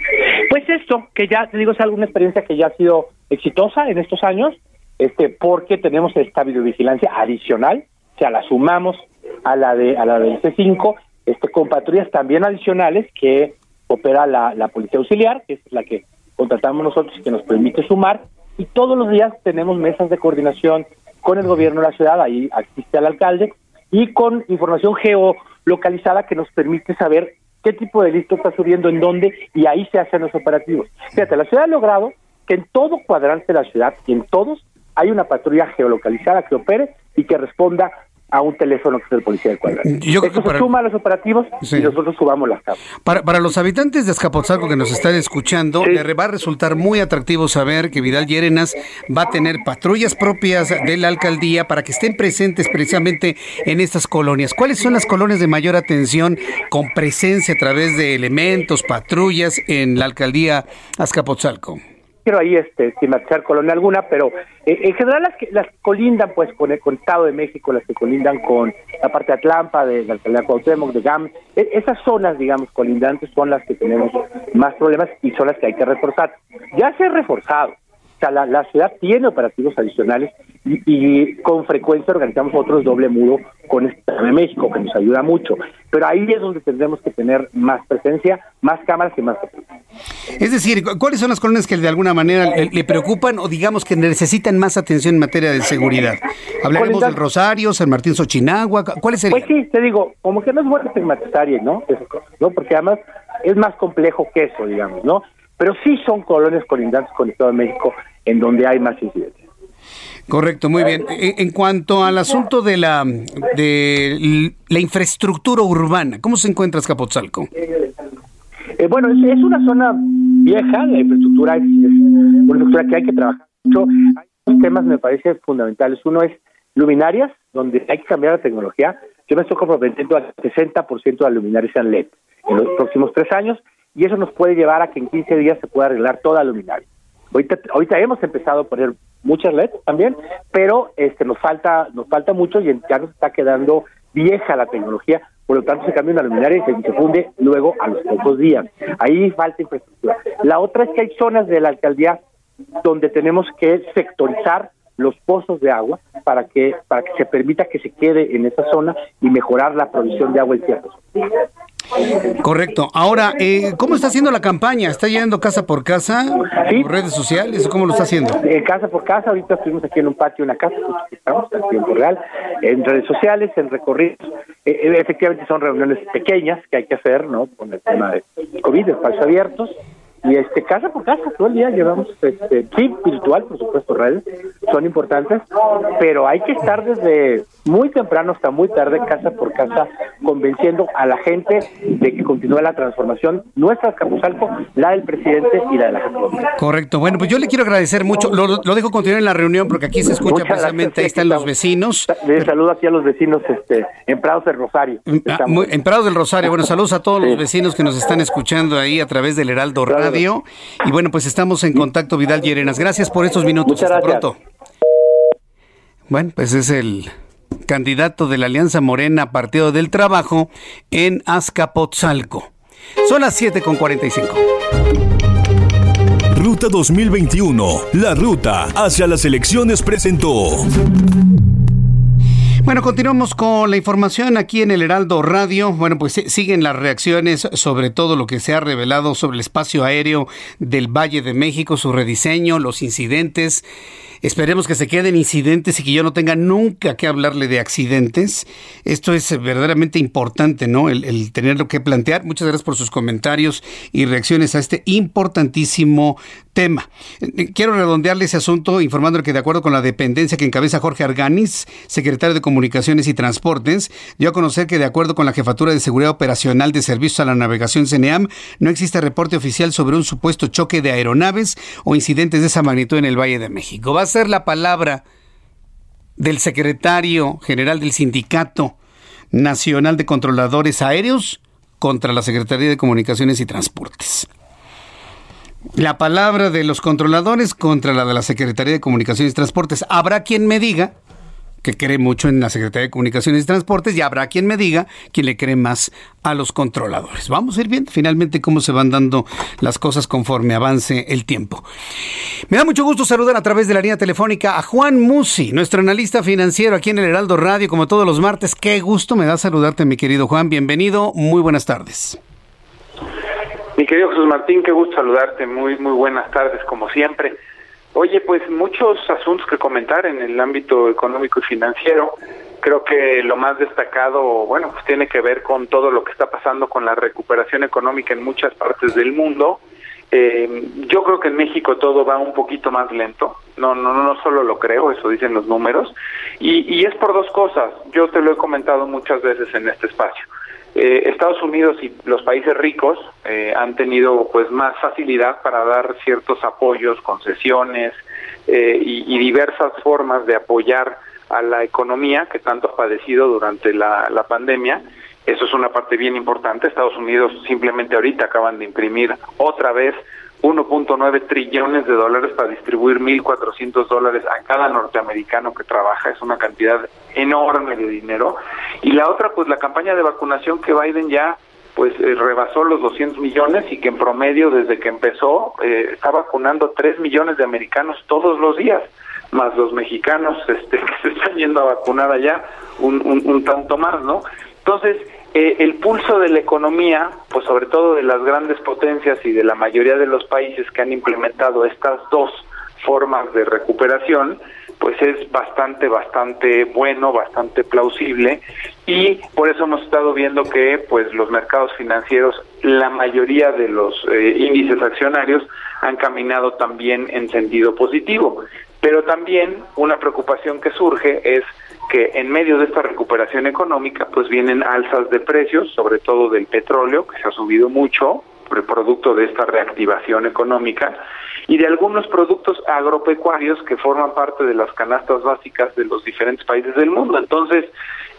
[SPEAKER 19] Pues esto, que ya te digo, es alguna experiencia que ya ha sido exitosa en estos años, este, porque tenemos esta videovigilancia adicional, o sea, la sumamos a la de a la del C5, este, con patrullas también adicionales que opera la, policía auxiliar, que es la que contratamos nosotros y que nos permite sumar, y todos los días tenemos mesas de coordinación con el gobierno de la ciudad, ahí asiste al alcalde, y con información geolocalizada que nos permite saber qué tipo de delito está subiendo en dónde, y ahí se hacen los operativos. Fíjate, la ciudad ha logrado que en todo cuadrante de la ciudad, y en todos, hay una patrulla geolocalizada que opere y que responda a un teléfono que es el policía del cuadrante.
[SPEAKER 3] Yo creo
[SPEAKER 19] Esto
[SPEAKER 3] que para-
[SPEAKER 19] se suma a los operativos
[SPEAKER 3] Sí.
[SPEAKER 19] y nosotros subamos las cámaras.
[SPEAKER 3] Para, para los habitantes de Azcapotzalco que nos están escuchando, le re- va a resultar muy atractivo saber que Vidal Llerenas va a tener patrullas propias de la alcaldía para que estén presentes precisamente en estas colonias. ¿Cuáles son las colonias de mayor atención con presencia a través de elementos, patrullas en la alcaldía Azcapotzalco?
[SPEAKER 19] Quiero ahí este estigmatizar colonia alguna, pero eh, en general las que las colindan pues con el con Estado de México, las que colindan con la parte de Atlampa, de la alcaldía Cuauhtémoc, de GAM, e- esas zonas, digamos, colindantes son las que tenemos más problemas y son las que hay que reforzar. Ya se ha reforzado, o sea, la, ciudad tiene operativos adicionales y, con frecuencia organizamos otros doble muro con Estado de México, que nos ayuda mucho, pero ahí es donde tendremos que tener más presencia, más cámaras y más
[SPEAKER 3] Es decir, ¿cu- ¿cuáles son las colonias que de alguna manera le, preocupan o digamos que necesitan más atención en materia de seguridad? Hablaremos del Rosario, San Martín Sochinagua, ¿cu- ¿cuáles serían?
[SPEAKER 19] Pues sí, te digo, como que no es bueno estigmatizar, ¿no? Esas cosas, ¿no? Porque además es más complejo que eso, digamos, ¿no? Pero sí son colonias colindantes con el Estado de México en donde hay más incidencias.
[SPEAKER 3] Correcto, muy bien. En, en cuanto al asunto de la de la infraestructura urbana, ¿cómo se encuentra Azcapotzalco?
[SPEAKER 19] Eh, bueno, es, una zona vieja, la infraestructura es, una infraestructura que hay que trabajar mucho. Hay dos temas, me parece, fundamentales. Uno es luminarias, donde hay que cambiar la tecnología. Yo me estoy comprometiendo al 60% de las luminarias sean LED en los próximos tres años, y eso nos puede llevar a que en 15 días se pueda arreglar toda la luminaria. Ahorita, ahorita hemos empezado a poner muchas LED también, pero este nos falta nos falta mucho y ya nos está quedando vieja la tecnología, por lo tanto se cambia una luminaria y se, se funde luego a los pocos días. Ahí falta infraestructura. La otra es que hay zonas de la alcaldía donde tenemos que sectorizar los pozos de agua para que para que se permita que se quede en esa zona y mejorar la provisión de agua en ciertas zonas.
[SPEAKER 3] Correcto. Ahora, eh, ¿cómo está haciendo la campaña? ¿Está yendo casa por casa? ¿Por redes sociales? ¿Cómo lo está haciendo?
[SPEAKER 19] Eh, casa por casa, ahorita estuvimos aquí en un patio, una casa, aquí estamos en tiempo real, en redes sociales, en recorridos. Eh, eh, efectivamente son reuniones pequeñas que hay que hacer, ¿no? Con el tema de COVID, espacios abiertos. Y este, casa por casa, todo el día llevamos, este, sí, virtual, por supuesto, redes, son importantes, pero hay que estar desde muy temprano hasta muy tarde, casa por casa, convenciendo a la gente de que continúe la transformación, nuestra Capuzalco, la del presidente y la de la gente.
[SPEAKER 3] Correcto. Bueno, pues yo le quiero agradecer mucho. Lo, lo dejo continuar en la reunión porque aquí se escucha
[SPEAKER 19] Muchas
[SPEAKER 3] precisamente,
[SPEAKER 19] gracias,
[SPEAKER 3] ahí están los vecinos.
[SPEAKER 19] Les saludo aquí a los vecinos este, en Prados del Rosario.
[SPEAKER 3] Ah, muy- en Prados del Rosario. Bueno, saludos a todos los vecinos que nos están escuchando ahí a través del Heraldo Radio. Y bueno, pues estamos en contacto, Vidal Llerenas. Gracias por estos minutos.
[SPEAKER 19] Muchas
[SPEAKER 3] Hasta
[SPEAKER 19] gracias.
[SPEAKER 3] pronto. Bueno, pues es el candidato de la Alianza Morena Partido del Trabajo en Azcapotzalco. Son las 7 con 45.
[SPEAKER 11] Ruta 2021, la ruta hacia las elecciones presentó.
[SPEAKER 3] Bueno, continuamos con la información aquí en el Heraldo Radio. Bueno, pues siguen las reacciones sobre todo lo que se ha revelado sobre el espacio aéreo del Valle de México, su rediseño, los incidentes. Esperemos que se queden incidentes y que yo no tenga nunca que hablarle de accidentes. Esto es verdaderamente importante, ¿no? El, el tenerlo que plantear. Muchas gracias por sus comentarios y reacciones a este importantísimo tema. Eh, quiero redondearle ese asunto informando que de acuerdo con la dependencia que encabeza Jorge Arganis, secretario de Comunicaciones y Transportes, dio a conocer que de acuerdo con la Jefatura de Seguridad Operacional de Servicios a la Navegación CNEAM, no existe reporte oficial sobre un supuesto choque de aeronaves o incidentes de esa magnitud en el Valle de México. La palabra del secretario general del Sindicato Nacional de Controladores Aéreos contra la Secretaría de Comunicaciones y Transportes la palabra de los controladores contra la de la Secretaría de Comunicaciones y Transportes. Habrá quien me diga que cree mucho en la Secretaría de Comunicaciones y Transportes y habrá quien me diga que le cree más a los controladores. Vamos a ir viendo finalmente cómo se van dando las cosas conforme avance el tiempo. Me da mucho gusto saludar a través de la línea telefónica a Juan Musi, nuestro analista financiero aquí en el Heraldo Radio, como todos los martes. Qué gusto me da saludarte, mi querido Juan. Bienvenido, muy buenas tardes.
[SPEAKER 20] Mi querido Jesús Martín, qué gusto saludarte. Muy, muy buenas tardes, como siempre. Oye, pues muchos asuntos que comentar en el ámbito económico y financiero. Creo que lo más destacado, bueno, pues tiene que ver con todo lo que está pasando con la recuperación económica en muchas partes del mundo. Eh, yo creo que en México todo va un poquito más lento. No, no, no solo lo creo, eso dicen los números. Y, y es por dos cosas. Yo te lo he comentado muchas veces en este espacio. Eh, Estados Unidos y los países ricos eh, han tenido pues más facilidad para dar ciertos apoyos, concesiones eh, y, diversas formas de apoyar a la economía que tanto ha padecido durante la, la pandemia. Eso es una parte bien importante. Estados Unidos simplemente ahorita acaban de imprimir otra vez 1.9 trillones de dólares para distribuir 1.400 dólares a cada norteamericano que trabaja. Es una cantidad enorme de dinero. Y la otra, pues la campaña de vacunación que Biden ya pues eh, rebasó los 200 millones y que en promedio desde que empezó eh, está vacunando 3 millones de americanos todos los días, más los mexicanos este, que se están yendo a vacunar allá un, un, un tanto más, ¿no? Entonces, eh, el pulso de la economía, pues sobre todo de las grandes potencias y de la mayoría de los países que han implementado estas dos formas de recuperación, pues es bastante, bastante bueno, bastante plausible y por eso hemos estado viendo que pues los mercados financieros, la mayoría de los eh, índices accionarios han caminado también en sentido positivo. Pero también una preocupación que surge es que en medio de esta recuperación económica pues vienen alzas de precios, sobre todo del petróleo, que se ha subido mucho, producto de esta reactivación económica, y de algunos productos agropecuarios que forman parte de las canastas básicas de los diferentes países del mundo. Entonces,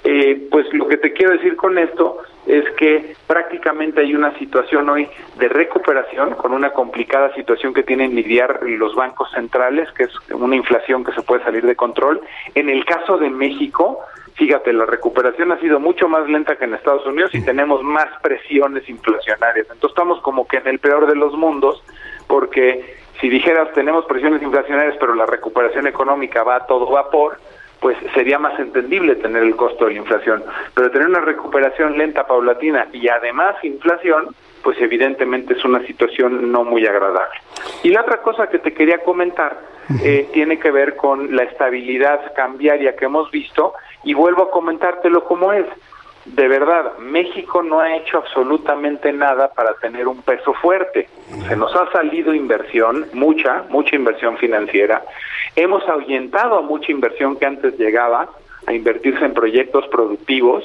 [SPEAKER 20] eh, pues lo que te quiero decir con esto es que prácticamente hay una situación hoy de recuperación con una complicada situación que tienen lidiar los bancos centrales, que es una inflación que se puede salir de control. En el caso de México, fíjate, la recuperación ha sido mucho más lenta que en Estados Unidos y tenemos más presiones inflacionarias. Entonces estamos como que en el peor de los mundos, porque si dijeras tenemos presiones inflacionarias, pero la recuperación económica va a todo vapor, pues sería más entendible tener el costo de la inflación. Pero tener una recuperación lenta, paulatina y además inflación, pues evidentemente es una situación no muy agradable. Y la otra cosa que te quería comentar eh, tiene que ver con la estabilidad cambiaria que hemos visto y vuelvo a comentártelo como es. De verdad, México no ha hecho absolutamente nada para tener un peso fuerte. Se nos ha salido inversión, mucha, mucha inversión financiera. Hemos ahuyentado a mucha inversión que antes llegaba a invertirse en proyectos productivos.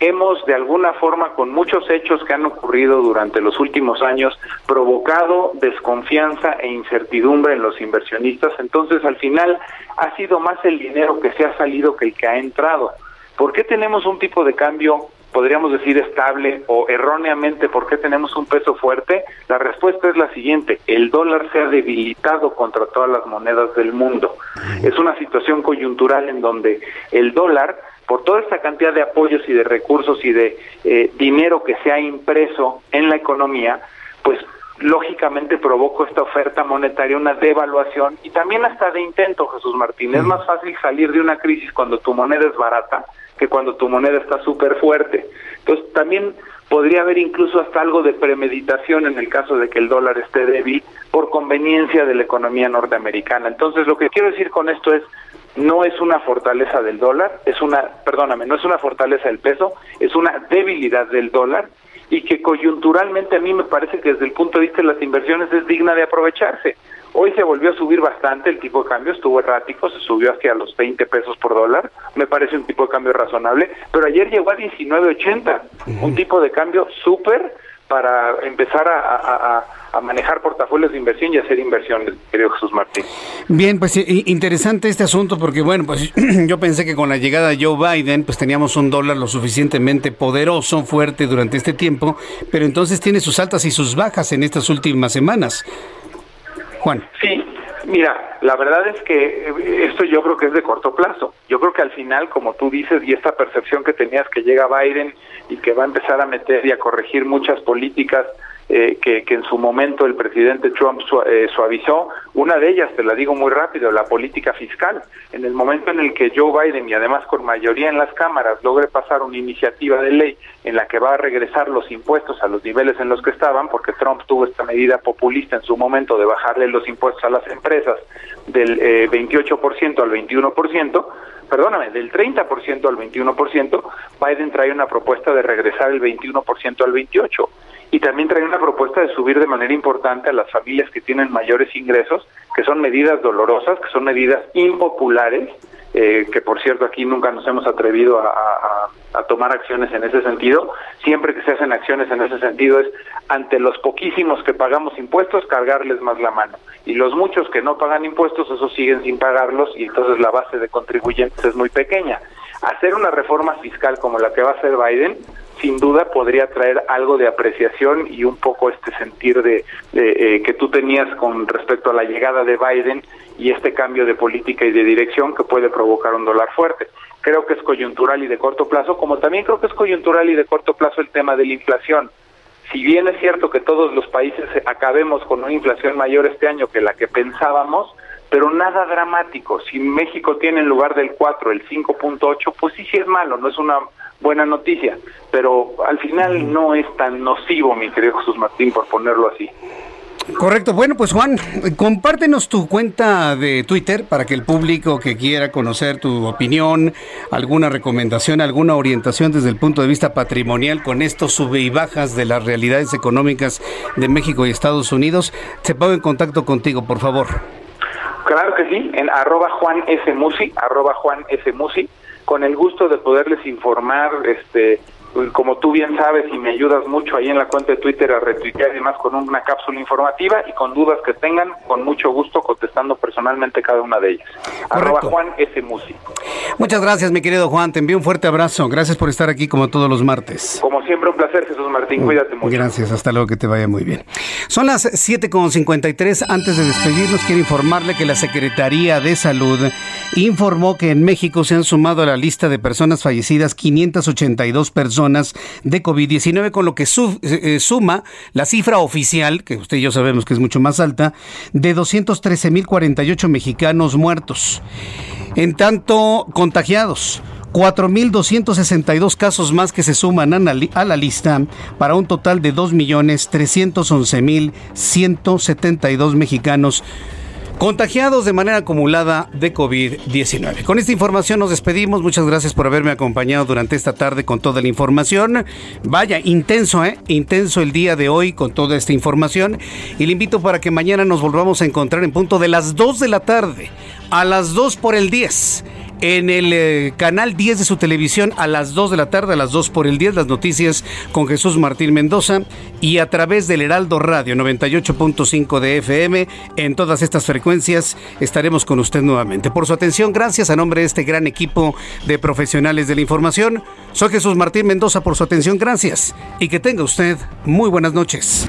[SPEAKER 20] Hemos, de alguna forma, con muchos hechos que han ocurrido durante los últimos años, provocado desconfianza e incertidumbre en los inversionistas. Entonces, al final, ha sido más el dinero que se ha salido que el que ha entrado. ¿Por qué tenemos un tipo de cambio, podríamos decir, estable o erróneamente, por qué tenemos un peso fuerte? La respuesta es la siguiente, el dólar se ha debilitado contra todas las monedas del mundo. Es una situación coyuntural en donde el dólar, por toda esta cantidad de apoyos y de recursos y de eh, dinero que se ha impreso en la economía, pues lógicamente provocó esta oferta monetaria una devaluación y también hasta de intento, Jesús Martín. Es más fácil salir de una crisis cuando tu moneda es barata que cuando tu moneda está súper fuerte. Entonces también podría haber incluso hasta algo de premeditación en el caso de que el dólar esté débil por conveniencia de la economía norteamericana. Entonces lo que quiero decir con esto es no es una fortaleza del dólar, es una, perdóname, no es una fortaleza del peso, es una debilidad del dólar y que coyunturalmente a mí me parece que desde el punto de vista de las inversiones es digna de aprovecharse. Hoy se volvió a subir bastante el tipo de cambio, estuvo errático, se subió hacia los 20 pesos por dólar, me parece un tipo de cambio razonable, pero ayer llegó a 19.80, un tipo de cambio súper para empezar a, manejar portafolios de inversión y hacer inversiones, querido Jesús Martín.
[SPEAKER 3] Bien, pues interesante este asunto porque, bueno, pues yo pensé que con la llegada de Joe Biden, pues teníamos un dólar lo suficientemente poderoso, fuerte durante este tiempo, pero entonces tiene sus altas y sus bajas en estas últimas semanas. Juan.
[SPEAKER 20] Sí, Mira, la verdad es que eh, esto yo creo que es de corto plazo. Yo creo que al final, como tú dices, y esta percepción que tenías que llega Biden y que va a empezar a meter y a corregir muchas políticas eh, que, en su momento el presidente Trump eh, suavizó. Una de ellas, te la digo muy rápido, la política fiscal. En el momento en el que Joe Biden, y además con mayoría en las cámaras, logre pasar una iniciativa de ley en la que va a regresar los impuestos a los niveles en los que estaban, porque Trump tuvo esta medida populista en su momento de bajarle los impuestos a las empresas del 28% eh, al 21%, perdóname, del 30% al 21%, Biden trae una propuesta de regresar el 21% al 28% y también trae una propuesta de subir de manera importante a las familias que tienen mayores ingresos, que son medidas dolorosas, que son medidas impopulares, eh, que por cierto aquí nunca nos hemos atrevido a, a, tomar acciones en ese sentido. Siempre que se hacen acciones en ese sentido es ante los poquísimos que pagamos impuestos cargarles más la mano. Y los muchos que no pagan impuestos, esos siguen sin pagarlos y entonces la base de contribuyentes es muy pequeña. Hacer una reforma fiscal como la que va a hacer Biden sin duda podría traer algo de apreciación y un poco este sentir de, eh, que tú tenías con respecto a la llegada de Biden y este cambio de política y de dirección que puede provocar un dólar fuerte. Creo que es coyuntural y de corto plazo, como también creo que es coyuntural y de corto plazo el tema de la inflación. Si bien es cierto que todos los países acabemos con una inflación mayor este año que la que pensábamos, pero nada dramático. Si México tiene en lugar del 4 el 5.8, pues sí, sí es malo, no es una buena noticia, pero al final no es tan nocivo, mi querido Jesús Martín, por ponerlo así.
[SPEAKER 3] Correcto. Bueno, pues Juan, compártenos tu cuenta de Twitter para que el público que quiera conocer tu opinión, alguna recomendación, alguna orientación desde el punto de vista patrimonial con estos sube y bajas de las realidades económicas de México y Estados Unidos, se ponga en contacto contigo, por favor.
[SPEAKER 20] Claro que sí, en arroba Juan S. Musi, arroba Juan S. Musi, con el gusto de poderles informar este como tú bien sabes y me ayudas mucho ahí en la cuenta de Twitter a retuitear y demás con una cápsula informativa y con dudas que tengan, con mucho gusto contestando personalmente cada una de ellas. Arroba Juan S. Musi.
[SPEAKER 3] Muchas gracias, mi querido Juan. Te envío un fuerte abrazo. Gracias por estar aquí como todos los martes.
[SPEAKER 20] Como siempre, un placer, Jesús Martín. Cuídate mucho.
[SPEAKER 3] Gracias. Hasta luego, que te vaya muy bien. Son las 7.53. Antes de despedirnos, quiero informarle que la Secretaría de Salud informó que en México se han sumado a la lista de personas fallecidas 582 personas de COVID-19, con lo que eh, suma la cifra oficial, que usted y yo sabemos que es mucho más alta, de 213.048 mexicanos muertos. En tanto, contagiados. 4.262 casos más que se suman a la lista para un total de 2.311.172 mexicanos contagiados de manera acumulada de COVID-19. Con esta información nos despedimos. Muchas gracias por haberme acompañado durante esta tarde con toda la información. Vaya, intenso, ¿eh? Intenso el día de hoy con toda esta información. Y le invito para que mañana nos volvamos a encontrar en punto de las 2 de la tarde, a las 2 por el 10 en el eh, canal 10 de su televisión a las 2 de la tarde, a las 2 por el 10, las noticias con Jesús Martín Mendoza y a través del Heraldo Radio 98.5 de FM en todas estas frecuencias estaremos con usted nuevamente. Por su atención, gracias a nombre de este gran equipo de profesionales de la información. Soy Jesús Martín Mendoza por su atención, gracias y que tenga usted muy buenas noches.